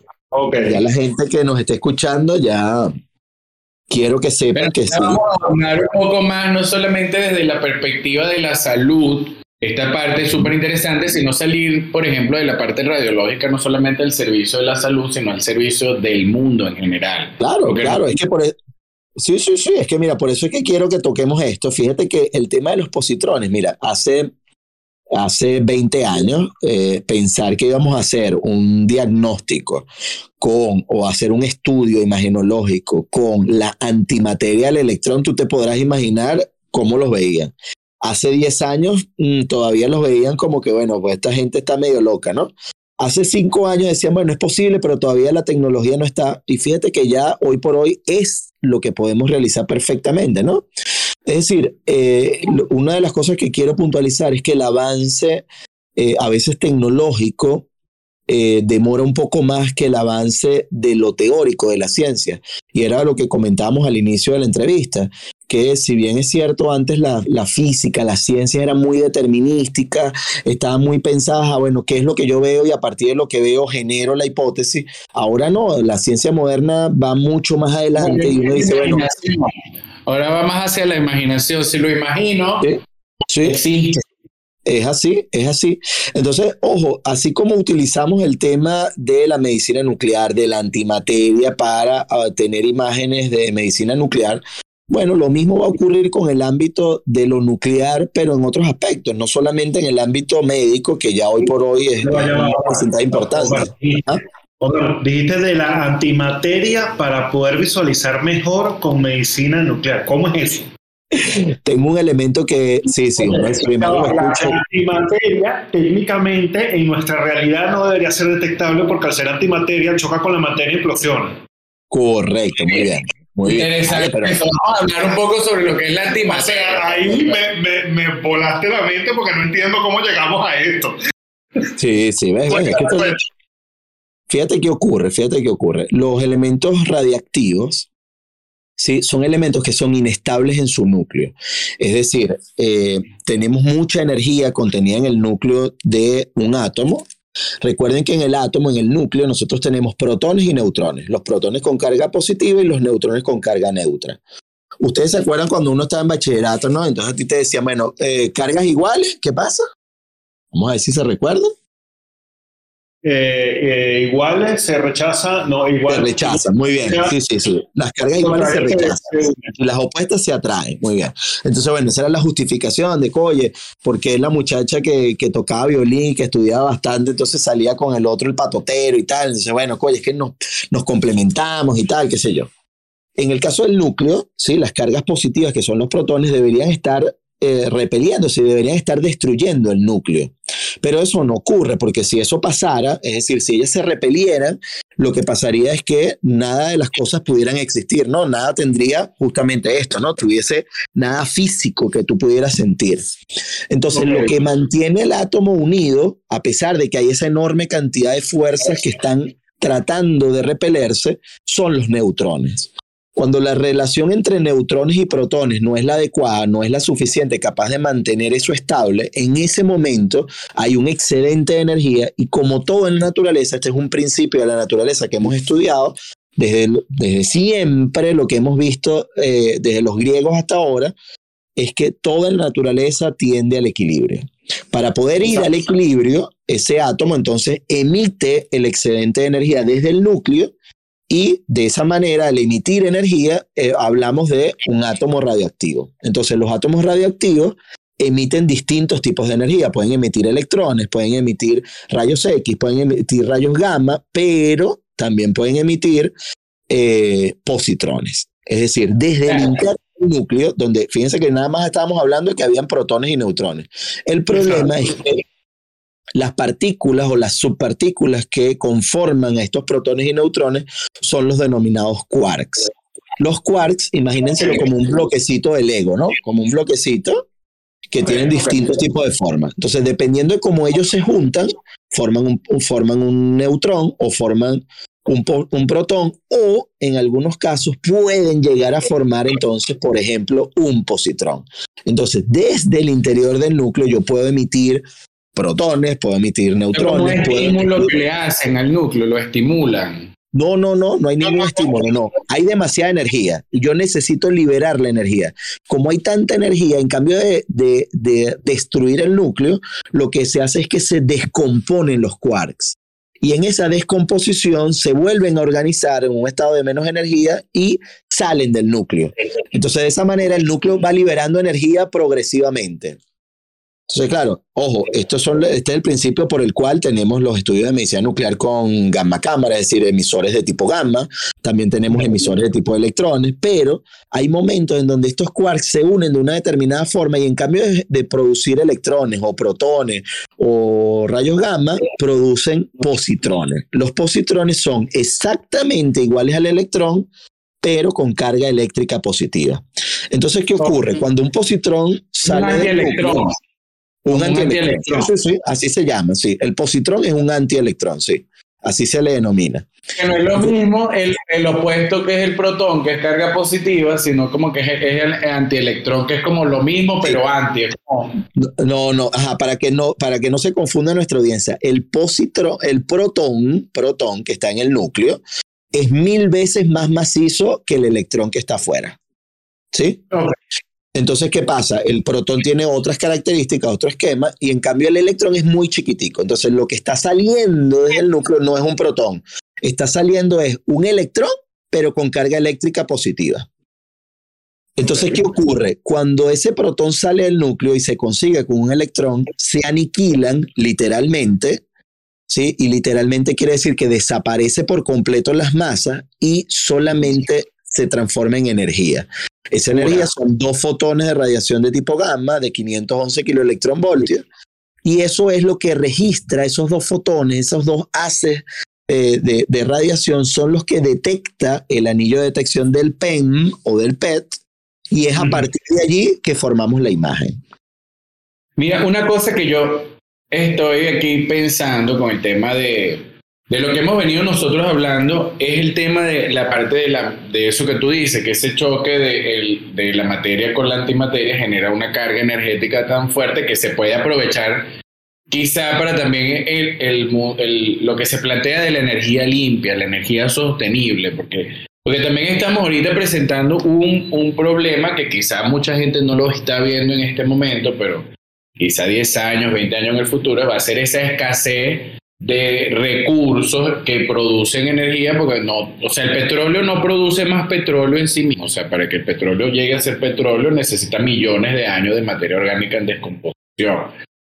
ya la gente que nos esté escuchando ya, quiero que sepan que sí. Vamos a hablar un poco más, no solamente desde la perspectiva de la salud, esta parte es súper interesante, sino salir, por ejemplo, de la parte radiológica, no solamente del servicio de la salud, sino al servicio del mundo en general. Claro, claro, es que por eso... Sí, sí, sí, es que mira, por eso es que quiero que toquemos esto. Fíjate que el tema de los positrones, mira, hace, hace 20 años, eh, pensar que íbamos a hacer un diagnóstico con o hacer un estudio imagenológico con la antimateria del electrón, tú te podrás imaginar cómo los veían. Hace 10 años mm, todavía los veían como que, bueno, pues esta gente está medio loca, ¿no? Hace 5 años decían, bueno, es posible, pero todavía la tecnología no está. Y fíjate que ya hoy por hoy es lo que podemos realizar perfectamente, ¿no? Es decir, eh, una de las cosas que quiero puntualizar es que el avance eh, a veces tecnológico eh, demora un poco más que el avance de lo teórico de la ciencia. Y era lo que comentábamos al inicio de la entrevista, que si bien es cierto, antes la, la física, la ciencia era muy determinística, estaba muy pensada, bueno, ¿qué es lo que yo veo? Y a partir de lo que veo genero la hipótesis. Ahora no, la ciencia moderna va mucho más adelante y uno dice, bueno... Ahora va más hacia la imaginación. Si lo imagino, sí, sí. Es así, es así. Entonces, ojo, así como utilizamos el tema de la medicina nuclear, de la antimateria para ah, tener imágenes de medicina nuclear, bueno, lo mismo va a ocurrir con el ámbito de lo nuclear, pero en otros aspectos, no solamente en el ámbito médico, que ya hoy por hoy es una importante. ¿Ah? Dijiste de la antimateria para poder visualizar mejor con medicina nuclear. ¿Cómo es eso? Tengo un elemento que, sí, sí, la, antimateria técnicamente en nuestra realidad no debería ser detectable porque al ser antimateria choca con la materia y implosiona. Correcto, muy bien. Muy Interesante. Pero... Vamos a hablar un poco sobre lo que es la antimateria. ahí me, me, me, volaste la mente porque no entiendo cómo llegamos a esto. Sí, sí, ves, ves, Fíjate qué ocurre, fíjate qué ocurre. Los elementos radiactivos, ¿sí? Son elementos que son inestables en su núcleo. Es decir, eh, tenemos mucha energía contenida en el núcleo de un átomo. Recuerden que en el átomo, en el núcleo, nosotros tenemos protones y neutrones. Los protones con carga positiva y los neutrones con carga neutra. Ustedes se acuerdan cuando uno estaba en bachillerato, ¿no? Entonces a ti te decían, bueno, eh, cargas iguales, ¿qué pasa? Vamos a ver si se recuerdan. Eh, eh, iguales se rechaza, no, igual. Se rechaza, muy bien. Sí, sí, sí. Las cargas iguales se rechazan. Y las opuestas se atraen, muy bien. Entonces, bueno, esa era la justificación de que, oye, porque la muchacha que, que tocaba violín, que estudiaba bastante, entonces salía con el otro, el patotero y tal. Entonces, bueno, oye, es que nos, nos complementamos y tal, qué sé yo. En el caso del núcleo, ¿sí? las cargas positivas, que son los protones, deberían estar eh, repeliéndose, deberían estar destruyendo el núcleo. Pero eso no ocurre, porque si eso pasara, es decir, si ellas se repelieran, lo que pasaría es que nada de las cosas pudieran existir, ¿no? Nada tendría justamente esto, ¿no? Tuviese nada físico que tú pudieras sentir. Entonces, lo que mantiene el átomo unido, a pesar de que hay esa enorme cantidad de fuerzas que están tratando de repelerse, son los neutrones. Cuando la relación entre neutrones y protones no es la adecuada, no es la suficiente, capaz de mantener eso estable, en ese momento hay un excedente de energía y como todo en la naturaleza, este es un principio de la naturaleza que hemos estudiado desde, desde siempre, lo que hemos visto eh, desde los griegos hasta ahora, es que toda la naturaleza tiende al equilibrio. Para poder ir al equilibrio, ese átomo entonces emite el excedente de energía desde el núcleo y de esa manera, al emitir energía, eh, hablamos de un átomo radioactivo. Entonces, los átomos radioactivos emiten distintos tipos de energía. Pueden emitir electrones, pueden emitir rayos X, pueden emitir rayos gamma, pero también pueden emitir eh, positrones. Es decir, desde el interno del núcleo, donde fíjense que nada más estábamos hablando de que habían protones y neutrones. El problema es que las partículas o las subpartículas que conforman a estos protones y neutrones son los denominados quarks. Los quarks, imagínenselo como un bloquecito del ego, ¿no? Como un bloquecito que tienen distintos tipos de formas. Entonces, dependiendo de cómo ellos se juntan, forman un, forman un neutrón o forman un, un, protón o en algunos casos pueden llegar a formar entonces, por ejemplo, un positrón. Entonces, desde el interior del núcleo yo puedo emitir protones, puedo emitir neutrones. ¿Cómo estímulo que le hacen al núcleo? Lo estimulan. No, no, no, no hay ningún estímulo, no. Hay demasiada energía y yo necesito liberar la energía. Como hay tanta energía, en cambio de, de, de destruir el núcleo, lo que se hace es que se descomponen los quarks y en esa descomposición se vuelven a organizar en un estado de menos energía y salen del núcleo. Entonces, de esa manera, el núcleo va liberando energía progresivamente. Entonces, claro, ojo, esto son, este es el principio por el cual tenemos los estudios de medicina nuclear con gamma cámara, es decir, emisores de tipo gamma, también tenemos emisores de tipo electrones, pero hay momentos en donde estos quarks se unen de una determinada forma y en cambio de, producir electrones o protones o rayos gamma, producen positrones. Los positrones son exactamente iguales al electrón, pero con carga eléctrica positiva. Entonces, ¿qué ocurre? Cuando un positrón sale del núcleo, un, antielectrón. Sí, sí, así se llama, sí. El positrón es un antielectrón, sí. Así se le denomina. Que no es lo mismo el, el, opuesto que es el protón, que es carga positiva, sino como que es, el antielectrón, que es como lo mismo, pero anti. No, no, ajá, para que no, para que no se confunda nuestra audiencia, el positrón, el protón, protón que está en el núcleo, es mil veces más macizo que el electrón que está afuera. ¿Sí? Entonces, ¿qué pasa? El protón tiene otras características, otro esquema, y en cambio el electrón es muy chiquitico. Entonces, lo que está saliendo del núcleo no es un protón. Está saliendo es un electrón, pero con carga eléctrica positiva. Entonces, ¿qué ocurre? Cuando ese protón sale del núcleo y se consigue con un electrón, se aniquilan literalmente, ¿sí? Y literalmente quiere decir que desaparece por completo las masas y solamente se transforma en energía. Esa energía son dos fotones de radiación de tipo gamma de 511 kiloelectronvoltios. Y eso es lo que registra esos dos fotones, esos dos haces eh, de, de, radiación, son los que detecta el anillo de detección del PEM o del PET. Y es a partir de allí que formamos la imagen. Mira, una cosa que yo estoy aquí pensando con el tema de, de lo que hemos venido nosotros hablando es el tema de la parte de, la, de eso que tú dices, que ese choque de, de la materia con la antimateria genera una carga energética tan fuerte que se puede aprovechar quizá para también el, el, lo que se plantea de la energía limpia, la energía sostenible, porque, porque también estamos ahorita presentando un, un problema que quizá mucha gente no lo está viendo en este momento, pero quizá 10 años, 20 años en el futuro va a ser esa escasez de recursos que producen energía, porque no, o sea, el petróleo no produce más petróleo en sí mismo, o sea, para que el petróleo llegue a ser petróleo necesita millones de años de materia orgánica en descomposición.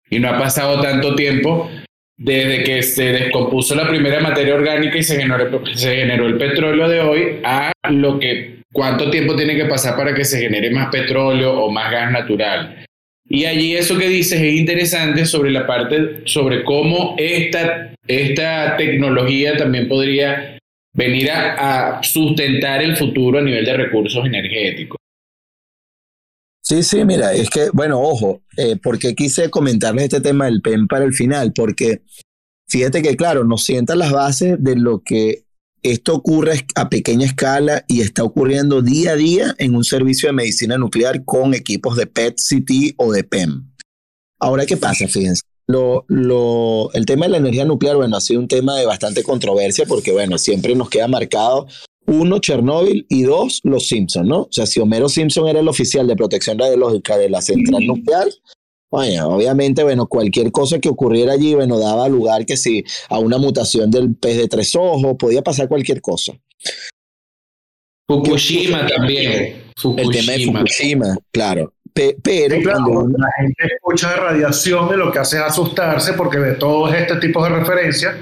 Y no ha pasado tanto tiempo desde que se descompuso la primera materia orgánica y se generó, se generó el petróleo de hoy a lo que cuánto tiempo tiene que pasar para que se genere más petróleo o más gas natural. Y allí eso que dices es interesante sobre la parte, sobre cómo esta, esta tecnología también podría venir a, sustentar el futuro a nivel de recursos energéticos. Sí, sí, mira, es que, bueno, ojo, eh, porque quise comentarles este tema del PEN para el final, porque fíjate que, claro, nos sientan las bases de lo que esto ocurre a pequeña escala y está ocurriendo día a día en un servicio de medicina nuclear con equipos de PET-CT o de PEM. Ahora, ¿qué pasa? Fíjense. Lo, lo, el tema de la energía nuclear, bueno, ha sido un tema de bastante controversia porque, bueno, siempre nos queda marcado, uno, Chernóbil y dos, los Simpson, ¿no? O sea, si Homero Simpson era el oficial de protección radiológica de la central nuclear, bueno, obviamente, bueno, cualquier cosa que ocurriera allí, bueno, daba lugar que si a una mutación del pez de tres ojos, podía pasar cualquier cosa. Fukushima también. El tema de Fukushima, claro. pero cuando la gente escucha de radiación, de lo que hace es asustarse porque ve todos este tipo de referencias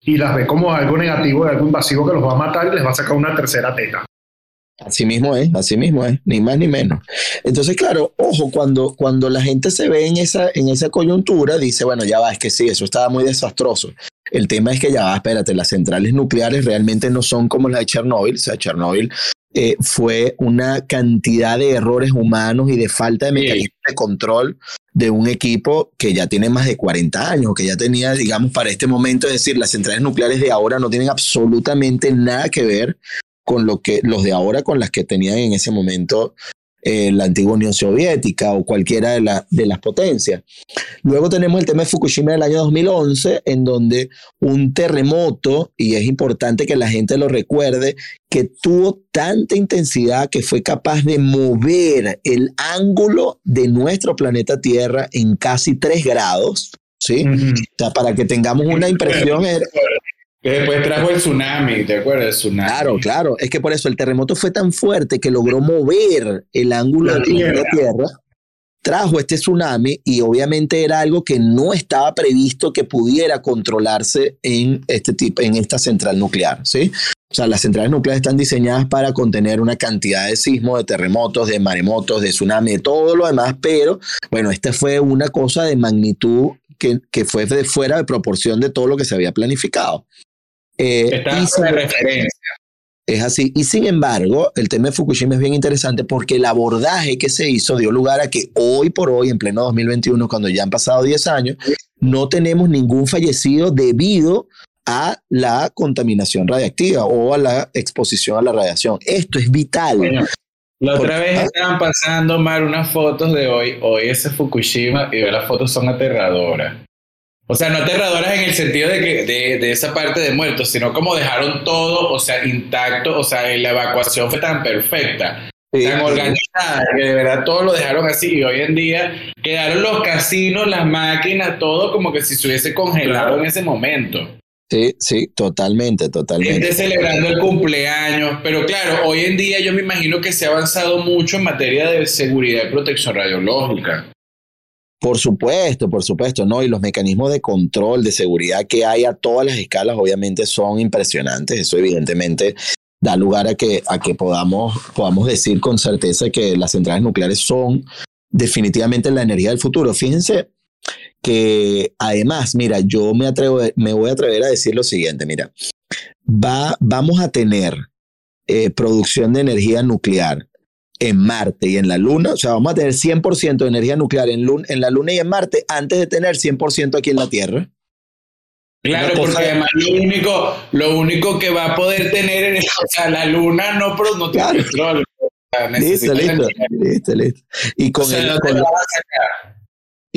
y las ve como algo negativo, algo invasivo que los va a matar y les va a sacar una tercera teta. Así mismo es, así mismo es, ni más ni menos. Entonces, claro, ojo, cuando, cuando la gente se ve en esa, en esa coyuntura, dice, bueno, ya va, es que sí, eso estaba muy desastroso. El tema es que ya va, espérate, las centrales nucleares realmente no son como la de Chernóbil, o sea, Chernóbil eh, fue una cantidad de errores humanos y de falta de mecanismos de control de un equipo que ya tiene más de 40 años, que ya tenía, digamos, para este momento, es decir, las centrales nucleares de ahora no tienen absolutamente nada que ver con lo que los de ahora, con las que tenían en ese momento eh, la antigua Unión Soviética o cualquiera de, de las potencias. Luego tenemos el tema de Fukushima del año 2011, en donde un terremoto, y es importante que la gente lo recuerde, que tuvo tanta intensidad que fue capaz de mover el ángulo de nuestro planeta Tierra en casi 3 grados. ¿Sí? o sea, para que tengamos una impresión. Que después trajo el tsunami, ¿te acuerdas? Tsunami. Claro, claro. Es que por eso el terremoto fue tan fuerte que logró mover el ángulo de la tierra. Trajo este tsunami y obviamente era algo que no estaba previsto que pudiera controlarse en, este tipo, en esta central nuclear. ¿sí? O sea, las centrales nucleares están diseñadas para contener una cantidad de sismos, de terremotos, de maremotos, de tsunami, de todo lo demás, pero bueno, esta fue una cosa de magnitud que, que fue de fuera de proporción de todo lo que se había planificado. Eh, referencia. Es así. Y sin embargo, el tema de Fukushima es bien interesante porque el abordaje que se hizo dio lugar a que hoy por hoy, en pleno 2021, cuando ya han pasado 10 años, no tenemos ningún fallecido debido a la contaminación radiactiva o a la exposición a la radiación. Esto es vital. La otra vez estaban pasando, Mar, unas fotos de hoy. Hoy ese Fukushima y las fotos son aterradoras. O sea, no aterradoras en el sentido de que de, de, esa parte de muertos, sino como dejaron todo, o sea, intacto, o sea, la evacuación fue tan perfecta, tan organizada, que de verdad todo lo dejaron así y hoy en día quedaron los casinos, las máquinas, todo como que si se hubiese congelado en ese momento. Sí, sí, totalmente, totalmente. Gente celebrando el cumpleaños, pero claro, hoy en día yo me imagino que se ha avanzado mucho en materia de seguridad y protección radiológica. Por supuesto, por supuesto, ¿no? Y los mecanismos de control, de seguridad que hay a todas las escalas, obviamente son impresionantes. Eso evidentemente da lugar a que, a que podamos, podamos decir con certeza que las centrales nucleares son definitivamente la energía del futuro. Fíjense que además, mira, yo me, atrevo, me voy a atrever a decir lo siguiente, mira, va, vamos a tener eh, producción de energía nuclear en Marte y en la Luna, o sea, vamos a tener 100% de energía nuclear en, en la Luna y en Marte antes de tener 100% aquí en la Tierra. Claro, porque además lo único, lo único que va a poder tener es, o sea, la Luna no, no tiene petróleo. listo, listo, listo, listo, Y con el,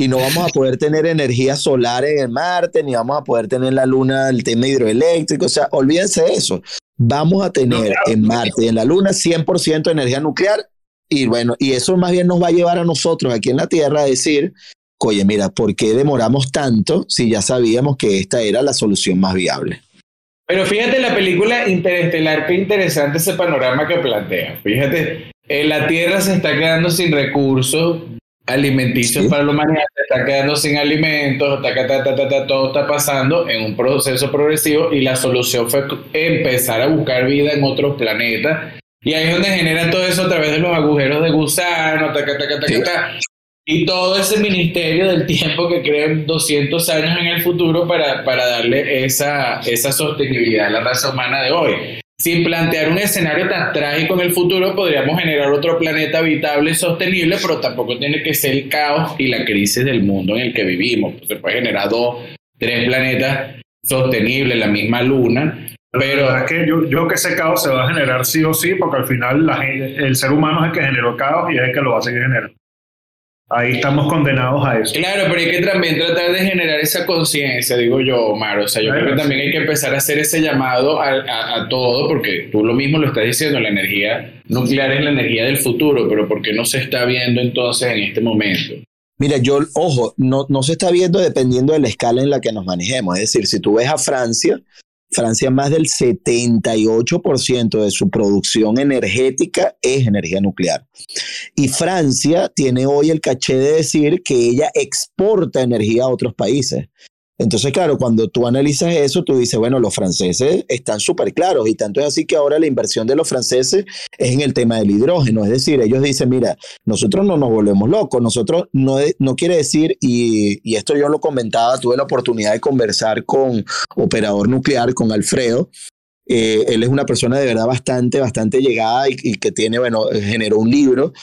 y no vamos a poder tener energía solar en Marte, ni vamos a poder tener en la Luna el tema hidroeléctrico, o sea, olvídense de eso. Vamos a tener en Marte y en la Luna 100% de energía nuclear y bueno, y eso más bien nos va a llevar a nosotros aquí en la Tierra a decir, oye, mira, ¿por qué demoramos tanto si ya sabíamos que esta era la solución más viable? Pero fíjate la película Interestelar, qué interesante ese panorama que plantea. Fíjate, eh, la Tierra se está quedando sin recursos alimenticios para la humanidad, está quedando sin alimentos, todo está pasando en un proceso progresivo y la solución fue empezar a buscar vida en otros planetas. Y ahí es donde generan todo eso a través de los agujeros de gusano, taca, y todo ese ministerio del tiempo que creen 200 años en el futuro para, para darle esa, esa sostenibilidad a la raza humana de hoy. Sin plantear un escenario tan trágico en el futuro, podríamos generar otro planeta habitable y sostenible, pero tampoco tiene que ser el caos y la crisis del mundo en el que vivimos. Se puede generar dos, tres planetas sostenibles, la misma luna, pero es que yo, yo que ese caos se va a generar sí o sí, porque al final la el ser humano es el que generó caos y es el que lo va a seguir generando. Ahí estamos condenados a eso. Claro, pero hay que también tratar de generar esa conciencia, digo yo, Omar. O sea, yo creo que también hay que empezar a hacer ese llamado a, a, todo, porque tú lo mismo lo estás diciendo, la energía nuclear es la energía del futuro, pero ¿por qué no se está viendo entonces en este momento? Mira, yo, ojo, no, no se está viendo dependiendo de la escala en la que nos manejemos. Es decir, si tú ves a Francia, Francia más del 78% de su producción energética es energía nuclear. Y Francia tiene hoy el caché de decir que ella exporta energía a otros países. Entonces, claro, cuando tú analizas eso, tú dices, bueno, los franceses están súper claros y tanto es así que ahora la inversión de los franceses es en el tema del hidrógeno. Es decir, ellos dicen, mira, nosotros no nos volvemos locos, nosotros no, no quiere decir, y, y esto yo lo comentaba, tuve la oportunidad de conversar con operador nuclear, con Alfredo, eh, él es una persona de verdad bastante, bastante llegada y, y, que tiene, bueno, generó un libro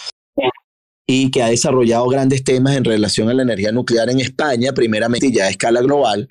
y que ha desarrollado grandes temas en relación a la energía nuclear en España, primeramente ya a escala global.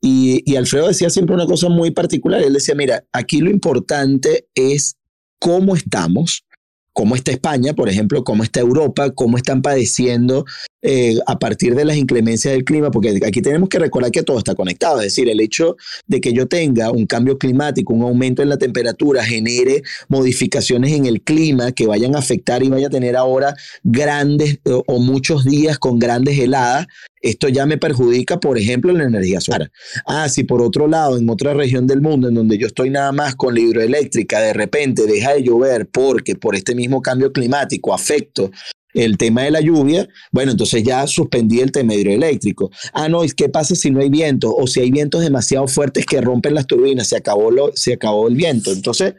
Y, y, Alfredo decía siempre una cosa muy particular. Él decía, mira, aquí lo importante es cómo estamos, cómo está España, por ejemplo, cómo está Europa, cómo están padeciendo eh, a partir de las inclemencias del clima, porque aquí tenemos que recordar que todo está conectado, es decir, el hecho de que yo tenga un cambio climático, un aumento en la temperatura, genere modificaciones en el clima que vayan a afectar y vaya a tener ahora grandes o, o muchos días con grandes heladas, esto ya me perjudica, por ejemplo, en la energía solar. Ah, si por otro lado, en otra región del mundo en donde yo estoy nada más con la hidroeléctrica, de repente deja de llover porque por este mismo cambio climático afecto el tema de la lluvia, bueno, entonces ya suspendí el tema hidroeléctrico. Ah, no, ¿qué pasa si no hay viento? O si hay vientos demasiado fuertes que rompen las turbinas, se acabó, lo, se acabó el viento. Entonces,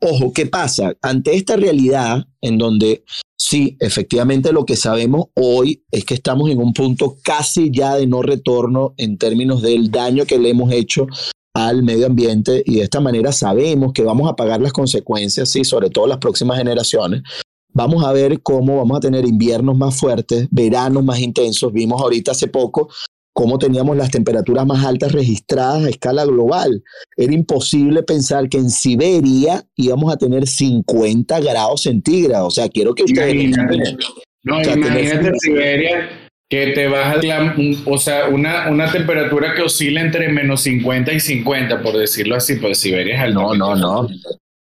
ojo, ¿qué pasa? Ante esta realidad en donde sí, efectivamente lo que sabemos hoy es que estamos en un punto casi ya de no retorno en términos del daño que le hemos hecho al medio ambiente y de esta manera sabemos que vamos a pagar las consecuencias, sí, sobre todo las próximas generaciones. Vamos a ver cómo vamos a tener inviernos más fuertes, veranos más intensos. Vimos ahorita hace poco cómo teníamos las temperaturas más altas registradas a escala global. Era imposible pensar que en Siberia íbamos a tener 50 grados centígrados. O sea, quiero que ustedes... Imagínate. No, o sea, imagínate tener... Siberia que te baja la, o sea, una, una temperatura que oscila entre menos 50 y 50, por decirlo así, pues Siberia es al No, no, no.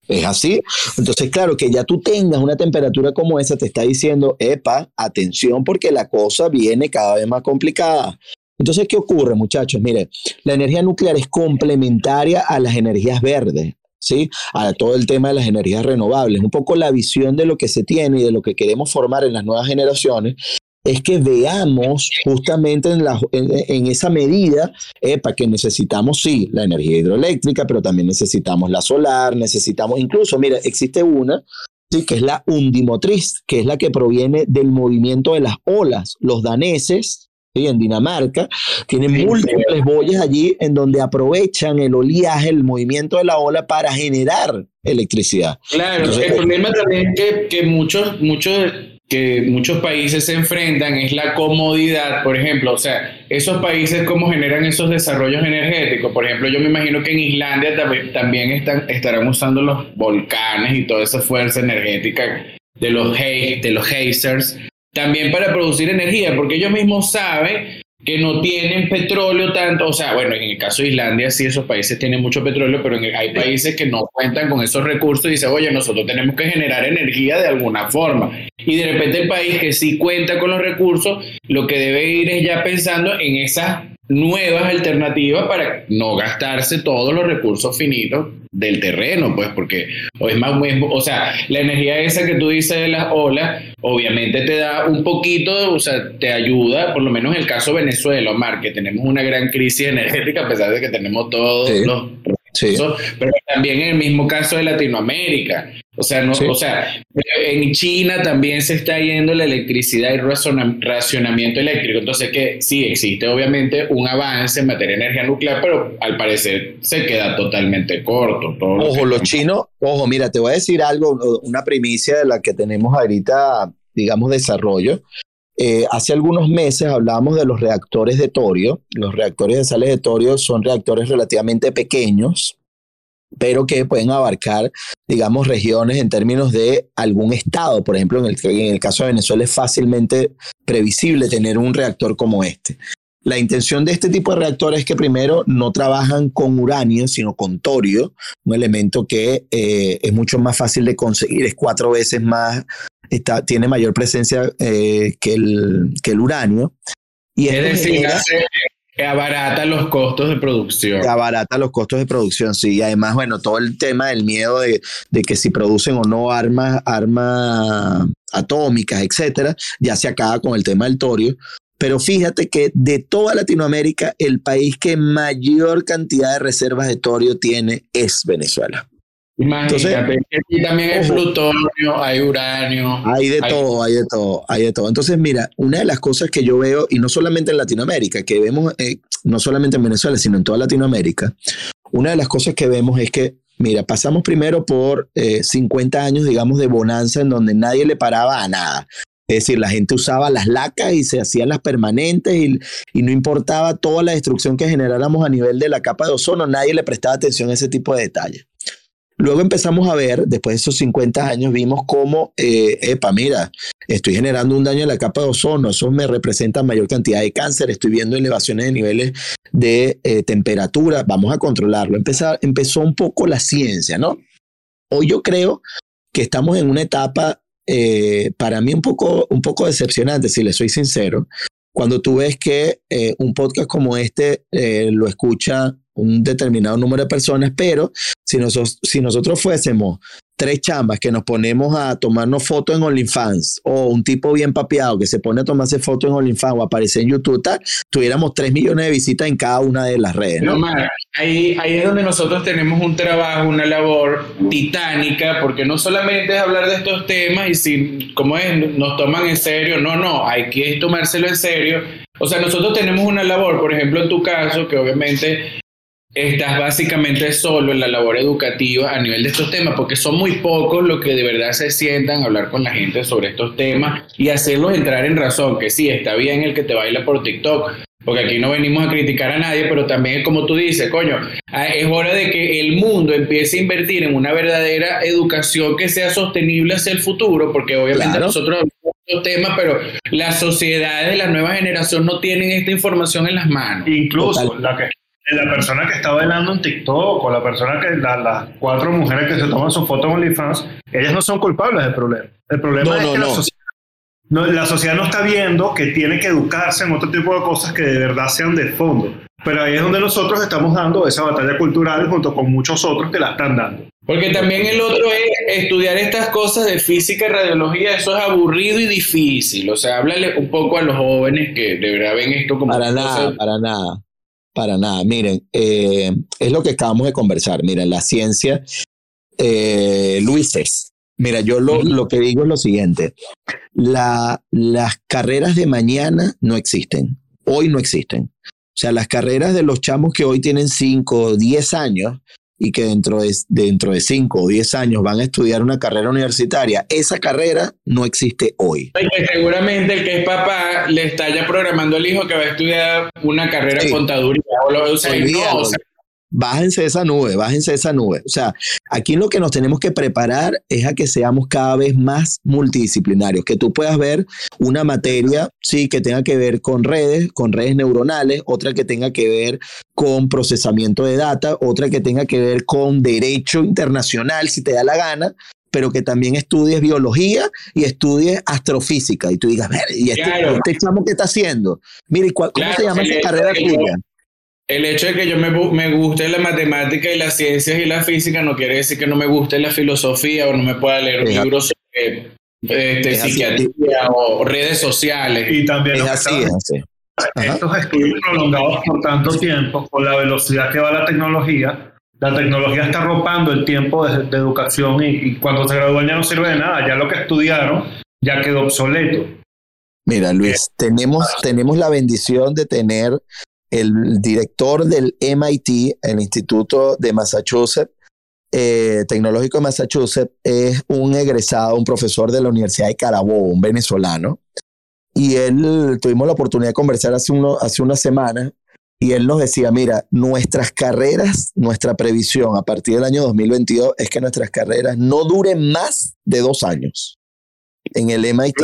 Es así. Entonces, claro, que ya tú tengas una temperatura como esa, te está diciendo, epa, atención, porque la cosa viene cada vez más complicada. Entonces, ¿qué ocurre, muchachos? Mire, la energía nuclear es complementaria a las energías verdes. ¿Sí? A todo el tema de las energías renovables. Un poco la visión de lo que se tiene y de lo que queremos formar en las nuevas generaciones es que veamos justamente en, la, en, en esa medida para que necesitamos, sí, la energía hidroeléctrica, pero también necesitamos la solar, necesitamos incluso, mira, existe una, sí, que es la undimotriz, que es la que proviene del movimiento de las olas. Los daneses, ¿sí? en Dinamarca, tienen sí, múltiples boyas allí en donde aprovechan el oleaje, el movimiento de la ola para generar electricidad. Claro, Entonces, el problema también es que, que muchos, muchos que muchos países se enfrentan es la comodidad, por ejemplo, o sea, esos países cómo generan esos desarrollos energéticos. Por ejemplo, yo me imagino que en Islandia también están, estarán usando los volcanes y toda esa fuerza energética de los, de los geysers también para producir energía, porque ellos mismos saben que no tienen petróleo tanto, o sea, bueno, en el caso de Islandia sí esos países tienen mucho petróleo, pero en, hay países que no cuentan con esos recursos y dicen, oye, nosotros tenemos que generar energía de alguna forma. Y de repente el país que sí cuenta con los recursos, lo que debe ir es ya pensando en esas nuevas alternativas para no gastarse todos los recursos finitos del terreno, pues, porque o es más, o sea, la energía esa que tú dices de las olas, obviamente te da un poquito, o sea, te ayuda, por lo menos en el caso de Venezuela, Omar, que tenemos una gran crisis energética a pesar de que tenemos todos sí. los Sí. pero también en el mismo caso de Latinoamérica. O sea, no, sí. o sea, en China también se está yendo la electricidad y racionamiento eléctrico. Entonces, que sí existe obviamente un avance en materia de energía nuclear, pero al parecer se queda totalmente corto. Todo ojo, los chinos, ojo, mira, te voy a decir algo, una primicia de la que tenemos ahorita, digamos, desarrollo. Eh, hace algunos meses hablábamos de los reactores de torio. Los reactores de sales de torio son reactores relativamente pequeños, pero que pueden abarcar, digamos, regiones en términos de algún estado. Por ejemplo, en el, en el caso de Venezuela es fácilmente previsible tener un reactor como este. La intención de este tipo de reactores es que primero no trabajan con uranio, sino con torio, un elemento que eh, es mucho más fácil de conseguir, es cuatro veces más Está, tiene mayor presencia eh, que, el, que el uranio. Y es decir, que abarata los costos de producción. Abarata los costos de producción, sí. Y además, bueno, todo el tema del miedo de, de que si producen o no armas, armas atómicas, etcétera, ya se acaba con el tema del torio. Pero fíjate que de toda Latinoamérica, el país que mayor cantidad de reservas de torio tiene es Venezuela. Entonces, aquí también hay plutonio, hay uranio. Hay de hay... todo, hay de todo, hay de todo. Entonces, mira, una de las cosas que yo veo, y no solamente en Latinoamérica, que vemos, eh, no solamente en Venezuela, sino en toda Latinoamérica, una de las cosas que vemos es que, mira, pasamos primero por eh, 50 años, digamos, de bonanza en donde nadie le paraba a nada. Es decir, la gente usaba las lacas y se hacían las permanentes y, y, no importaba toda la destrucción que generáramos a nivel de la capa de ozono, nadie le prestaba atención a ese tipo de detalles. Luego empezamos a ver, después de esos 50 años, vimos cómo, eh, epa, mira, estoy generando un daño en la capa de ozono, eso me representa mayor cantidad de cáncer, estoy viendo elevaciones de niveles de eh, temperatura, vamos a controlarlo. Empezó, un poco la ciencia, ¿no? Hoy yo creo que estamos en una etapa, eh, para mí un poco, un poco decepcionante, si le soy sincero, cuando tú ves que eh, un podcast como este eh, lo escucha un determinado número de personas, pero si nosotros, si nosotros fuésemos tres chambas que nos ponemos a tomarnos fotos en OnlyFans o un tipo bien papeado que se pone a tomarse fotos en OnlyFans o aparece en YouTube, tuviéramos tres millones de visitas en cada una de las redes. ¿no? ahí, ahí es donde nosotros tenemos un trabajo, una labor titánica, porque no solamente es hablar de estos temas y si, como es, nos toman en serio, no, no, hay que tomárselo en serio. O sea, nosotros tenemos una labor, por ejemplo, en tu caso, que obviamente estás básicamente solo en la labor educativa a nivel de estos temas, porque son muy pocos los que de verdad se sientan a hablar con la gente sobre estos temas y hacerlos entrar en razón, que sí, está bien el que te baila por TikTok, porque aquí no venimos a criticar a nadie, pero también como tú dices, coño, ah, es hora de que el mundo empiece a invertir en una verdadera educación que sea sostenible hacia el futuro, porque obviamente nosotros hablamos de estos temas, pero las sociedades de la nueva generación no tienen esta información en las manos. Incluso la que la persona que está bailando en TikTok o la persona que las cuatro mujeres que se toman su foto en OnlyFans, ellas no son culpables del problema. El problema es que la, sociedad, no, la sociedad no está viendo que tiene que educarse en otro tipo de cosas que de verdad sean de fondo. Pero ahí es donde nosotros estamos dando esa batalla cultural junto con muchos otros que la están dando. Porque también el otro es estudiar estas cosas de física y radiología, eso es aburrido y difícil. O sea, háblale un poco a los jóvenes que de verdad ven esto como... Para nada, para nada. Para nada. Miren, eh, es lo que acabamos de conversar. Miren, la ciencia, eh, Luises. Mira, yo lo, lo, que digo es lo siguiente. La, las carreras de mañana no existen. Hoy no existen. O sea, las carreras de los chamos que hoy tienen 5 o 10 años y que dentro de, dentro de 5 o 10 años van a estudiar una carrera universitaria, esa carrera no existe hoy. seguramente el que es papá le está ya programando al hijo que va a estudiar una carrera de contaduría. O lo, o sea, no, o sea, Bájense esa nube, bájense esa nube. O sea, aquí lo que nos tenemos que preparar es a que seamos cada vez más multidisciplinarios, que tú puedas ver una materia, sí, que tenga que ver con redes, con redes neuronales, otra que tenga que ver con procesamiento de data, otra que tenga que ver con derecho internacional, si te da la gana, pero que también estudies biología y estudies astrofísica. Y tú digas, ver, ¿y este, este chamo qué está haciendo? Mire, ¿cómo se llama esa carrera tuya? El hecho de que yo me, me guste la matemática y las ciencias y la física no quiere decir que no me guste la filosofía o no me pueda leer un libro sobre este, psiquiatría o redes sociales. Y también es así, estos estudios prolongados por tanto tiempo, con la velocidad que va la tecnología, la tecnología está arropando el tiempo de, educación y, cuando se gradúan ya no sirve de nada, ya lo que estudiaron ya quedó obsoleto. Mira, Luis, tenemos, tenemos la bendición de tener el director del MIT, el Instituto de Massachusetts, eh, Tecnológico de Massachusetts, es un egresado, un profesor de la Universidad de Carabobo, un venezolano. Y él tuvimos la oportunidad de conversar hace, hace unas semanas y él nos decía, mira, nuestras carreras, nuestra previsión a partir del año 2022 es que nuestras carreras no duren más de dos años en el MIT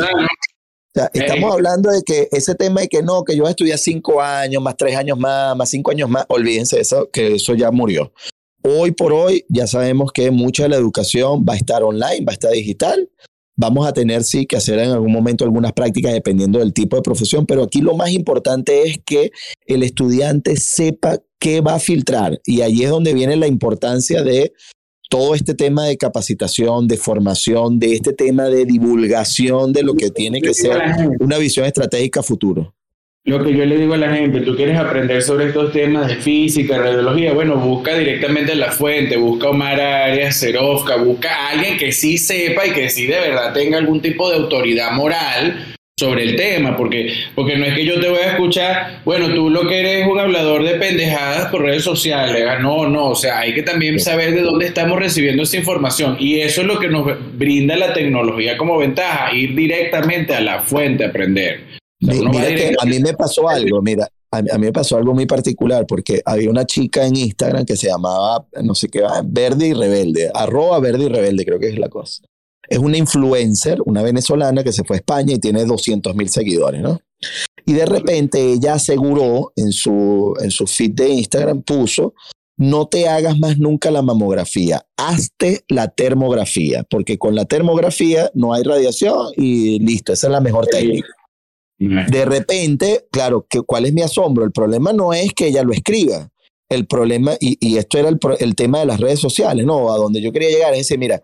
estamos hablando de que ese tema de que no, que yo voy a estudiar cinco años, más tres años más, más cinco años más, olvídense de eso, que eso ya murió. Hoy por hoy ya sabemos que mucha de la educación va a estar online, va a estar digital. Vamos a tener sí que hacer en algún momento algunas prácticas dependiendo del tipo de profesión, pero aquí lo más importante es que el estudiante sepa qué va a filtrar y ahí es donde viene la importancia de todo este tema de capacitación, de formación, de este tema de divulgación de lo que tiene que ser una visión estratégica futuro. Lo que yo le digo a la gente, tú quieres aprender sobre estos temas de física, radiología, bueno, busca directamente la fuente, busca Omar Arias, Serofka, busca a alguien que sí sepa y que sí de verdad tenga algún tipo de autoridad moral sobre el tema, porque, porque no es que yo te voy a escuchar, bueno, tú lo que eres un hablador de pendejadas por redes sociales, ah, no, no, o sea, hay que también saber de dónde estamos recibiendo esa información y eso es lo que nos brinda la tecnología como ventaja, ir directamente a la fuente a aprender. mira que a mí me pasó algo, mira, a, mí me pasó algo muy particular porque había una chica en Instagram que se llamaba, no sé qué, Verde y Rebelde, arroba Verde y Rebelde, creo que es la cosa. Es una influencer, una venezolana que se fue a España y tiene 200 mil seguidores, ¿no? Y de repente ella aseguró en su, en su feed de Instagram, puso, no te hagas más nunca la mamografía, hazte la termografía, porque con la termografía no hay radiación y listo, esa es la mejor técnica. De repente, claro, ¿cuál es mi asombro? El problema no es que ella lo escriba. El problema, y, esto era el, tema de las redes sociales, ¿no? A donde yo quería llegar es decir, mira,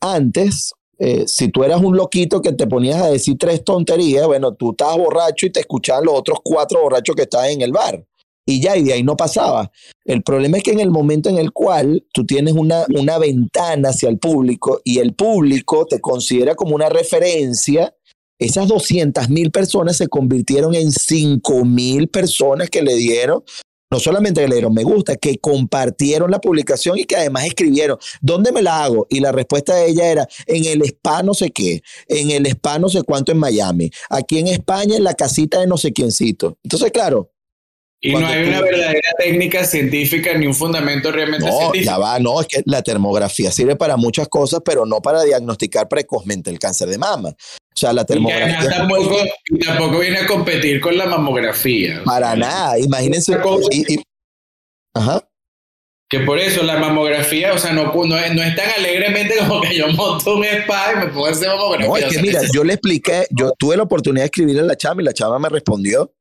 antes, eh, si tú eras un loquito que te ponías a decir tres tonterías, bueno, tú estabas borracho y te escuchaban los otros cuatro borrachos que estaban en el bar. Y ya, y de ahí no pasaba. El problema es que en el momento en el cual tú tienes una, una ventana hacia el público y el público te considera como una referencia, esas 200 mil personas se convirtieron en 5 mil personas que le dieron, no solamente que le dieron me gusta, que compartieron la publicación y que además escribieron, ¿dónde me la hago? Y la respuesta de ella era, en el spa no sé qué, en el spa no sé cuánto en Miami, aquí en España en la casita de no sé quiéncito. Entonces, claro, y no hay una verdadera técnica científica ni un fundamento realmente no, científico. Ya va, no, es que la termografía sirve para muchas cosas, pero no para diagnosticar precozmente el cáncer de mama. O sea, la termografía. Y tampoco, tampoco, viene a competir con la mamografía. Para nada, imagínense. Y, ajá. Que por eso la mamografía, o sea, no, no, es, no es tan alegremente como que yo monto un spa y me pongo a hacer mamografía. No, es que mira, yo le expliqué, yo tuve la oportunidad de escribirle a la chama y la chama me respondió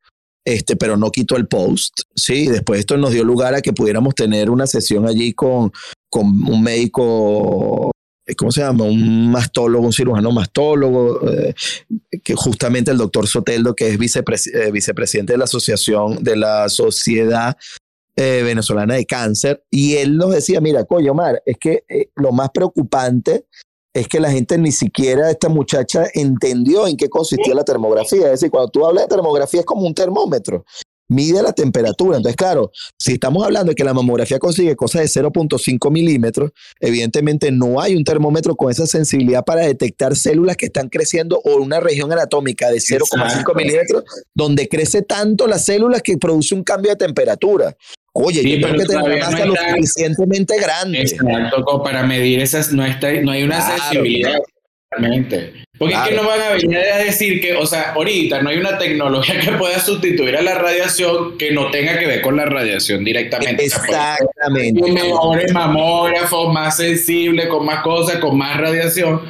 este, pero no quitó el post, ¿sí? Después esto nos dio lugar a que pudiéramos tener una sesión allí con, con un médico, ¿cómo se llama? Un mastólogo, un cirujano mastólogo, eh, que justamente el doctor Soteldo, que es eh, vicepresidente de la asociación, de la Sociedad eh, Venezolana de Cáncer, y él nos decía, mira, coño, Omar, es que lo más preocupante es que la gente ni siquiera, esta muchacha, entendió en qué consistía la termografía. Es decir, cuando tú hablas de termografía es como un termómetro, mide la temperatura. Entonces, claro, si estamos hablando de que la mamografía consigue cosas de 0.5 milímetros, evidentemente no hay un termómetro con esa sensibilidad para detectar células que están creciendo o una región anatómica de 0.5 milímetros, donde crece tanto las células que produce un cambio de temperatura. Oye, yo creo que tener una lo suficientemente grande. Exacto, para medir esas, no, está, no hay una sensibilidad. Realmente. Porque es que no van a venir a decir que, o sea, ahorita no hay una tecnología que pueda sustituir a la radiación que no tenga que ver con la radiación directamente. Exactamente. Mejores mamógrafos, más sensibles, con más cosas, con más radiación.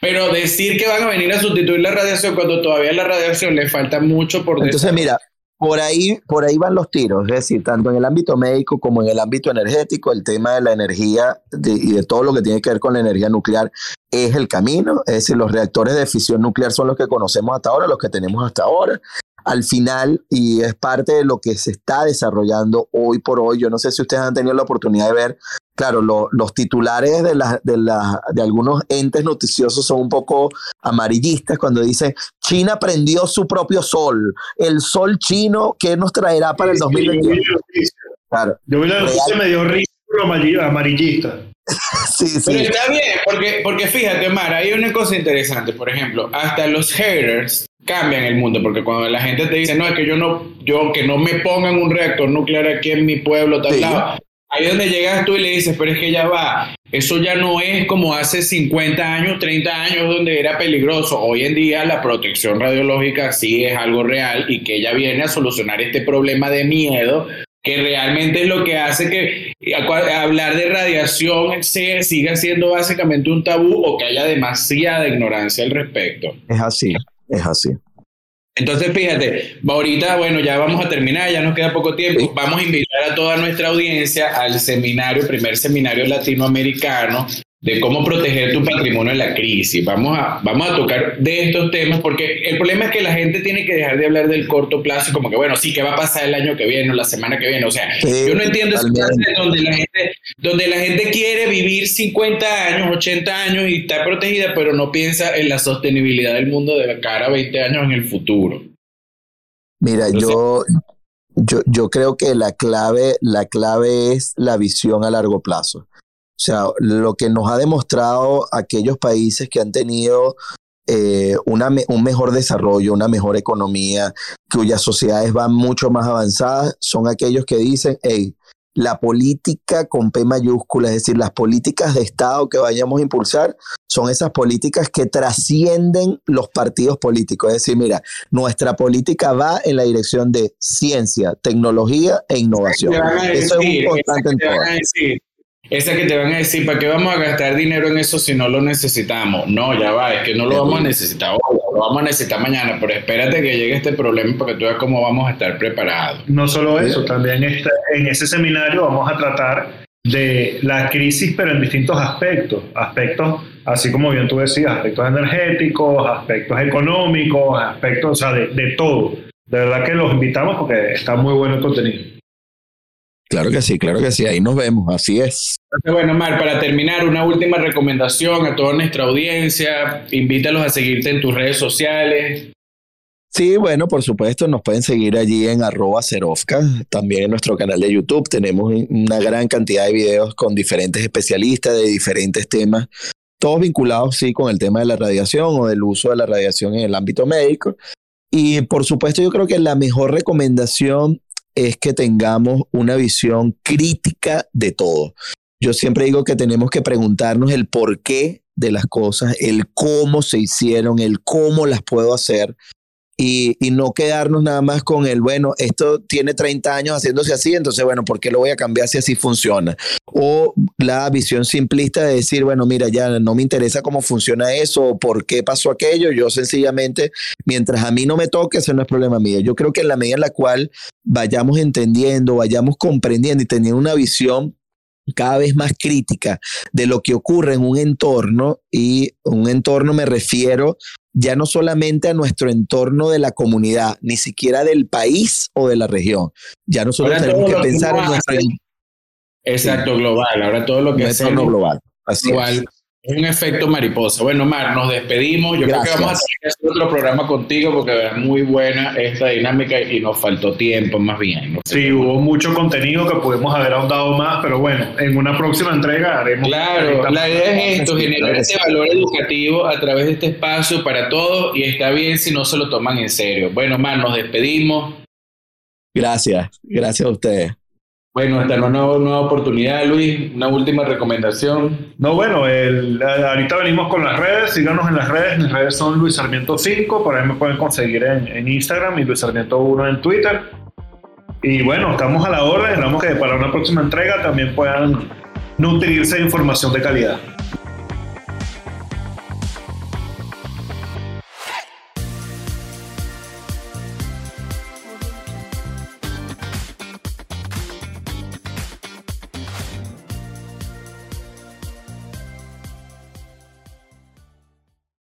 Pero decir que van a venir a sustituir la radiación cuando todavía la radiación le falta mucho por Entonces, mira, por ahí, por ahí van los tiros, es decir, tanto en el ámbito médico como en el ámbito energético, el tema de la energía y de todo lo que tiene que ver con la energía nuclear es el camino, es decir, los reactores de fisión nuclear son los que conocemos hasta ahora, los que tenemos hasta ahora. Al final, y es parte de lo que se está desarrollando hoy por hoy, yo no sé si ustedes han tenido la oportunidad de ver claro, los titulares de, de, de algunos entes noticiosos son un poco amarillistas cuando dicen China prendió su propio sol, el sol chino que nos traerá para el 2021. Claro, yo vi la noticia me dio risa, amarillista. sí, sí. Pero está bien, porque, porque fíjate, Mara, hay una cosa interesante, por ejemplo, hasta los haters cambian el mundo, porque cuando la gente te dice, no, es que yo no, yo que no me pongan un reactor nuclear aquí en mi pueblo, tal lado, Ahí donde llegas tú y le dices, pero es que ya va, eso ya no es como hace 50 años, 30 años donde era peligroso. Hoy en día la protección radiológica sí es algo real y que ella viene a solucionar este problema de miedo que realmente es lo que hace que hablar de radiación siga siendo básicamente un tabú o que haya demasiada ignorancia al respecto. Es así, es así. Entonces, fíjate, ahorita, bueno, ya vamos a terminar, ya nos queda poco tiempo. Vamos a invitar a toda nuestra audiencia al seminario, primer seminario latinoamericano de cómo proteger tu patrimonio en la crisis. Vamos a, vamos a tocar de estos temas porque el problema es que la gente tiene que dejar de hablar del corto plazo, como que, bueno, sí, ¿qué va a pasar el año que viene o la semana que viene? O sea, yo no entiendo esa donde la, gente, donde la gente quiere vivir 50 años, 80 años y está protegida, pero no piensa en la sostenibilidad del mundo de cara a 20 años en el futuro. Mira, yo, yo, yo creo que la clave, la clave es la visión a largo plazo. O sea, lo que nos ha demostrado aquellos países que han tenido eh, una, un mejor desarrollo, una mejor economía, cuyas sociedades van mucho más avanzadas, son aquellos que dicen, hey, la política con P mayúscula, es decir, las políticas de Estado que vayamos a impulsar son esas políticas que trascienden los partidos políticos. Es decir, mira, nuestra política va en la dirección de ciencia, tecnología e innovación. Eso es un constante en todo. Esa que te van a decir, ¿para qué vamos a gastar dinero en eso si no lo necesitamos? No, ya va, es que no lo vamos a necesitar hoy, lo vamos a necesitar mañana, pero espérate que llegue este problema para que tú veas cómo vamos a estar preparados. No solo eso, también está, en ese seminario vamos a tratar de la crisis, pero en distintos aspectos, aspectos, así como bien tú decías, aspectos energéticos, aspectos económicos, aspectos, o sea, de, de todo. De verdad que los invitamos porque está muy bueno el contenido. Claro que sí, claro que sí, ahí nos vemos, así es. Bueno, Mar, para terminar, una última recomendación a toda nuestra audiencia, invítalos a seguirte en tus redes sociales. Sí, bueno, por supuesto, nos pueden seguir allí en arroba Cerofca, también en nuestro canal de YouTube tenemos una gran cantidad de videos con diferentes especialistas de diferentes temas, todos vinculados, sí, con el tema de la radiación o del uso de la radiación en el ámbito médico. Y por supuesto, yo creo que la mejor recomendación es que tengamos una visión crítica de todo. Yo siempre digo que tenemos que preguntarnos el por qué de las cosas, el cómo se hicieron, el cómo las puedo hacer, y, no quedarnos nada más con el, bueno, esto tiene 30 años haciéndose así, entonces, bueno, ¿por qué lo voy a cambiar si así funciona? O la visión simplista de decir, bueno, mira, ya no me interesa cómo funciona eso, o por qué pasó aquello, yo sencillamente, mientras a mí no me toque, ese no es problema mío. Yo creo que en la medida en la cual vayamos entendiendo, vayamos comprendiendo y teniendo una visión cada vez más crítica de lo que ocurre en un entorno y un entorno me refiero ya no solamente a nuestro entorno de la comunidad, ni siquiera del país o de la región. Ya nosotros tenemos que pensar en nuestro Exacto, global. Ahora todo lo que es global. Así. Es un efecto mariposa. Bueno, Mar, nos despedimos. Yo creo que vamos a tener que hacer otro programa contigo porque es muy buena esta dinámica y nos faltó tiempo más bien. Sí, hubo mucho contenido que pudimos haber ahondado más, pero bueno, en una próxima entrega haremos. Claro, la idea es esto, generar ese valor educativo a través de este espacio para todos y está bien si no se lo toman en serio. Bueno, Mar, nos despedimos. Gracias, gracias a ustedes. Bueno, hasta una nueva, oportunidad, Luis. Una última recomendación. No, bueno, el, ahorita venimos con las redes. Síganos en las redes. Mis redes son Luis Sarmiento 5. Por ahí me pueden conseguir en, Instagram y Luis Sarmiento 1 en Twitter. Y bueno, estamos a la orden. Esperamos que para una próxima entrega también puedan nutrirse de información de calidad.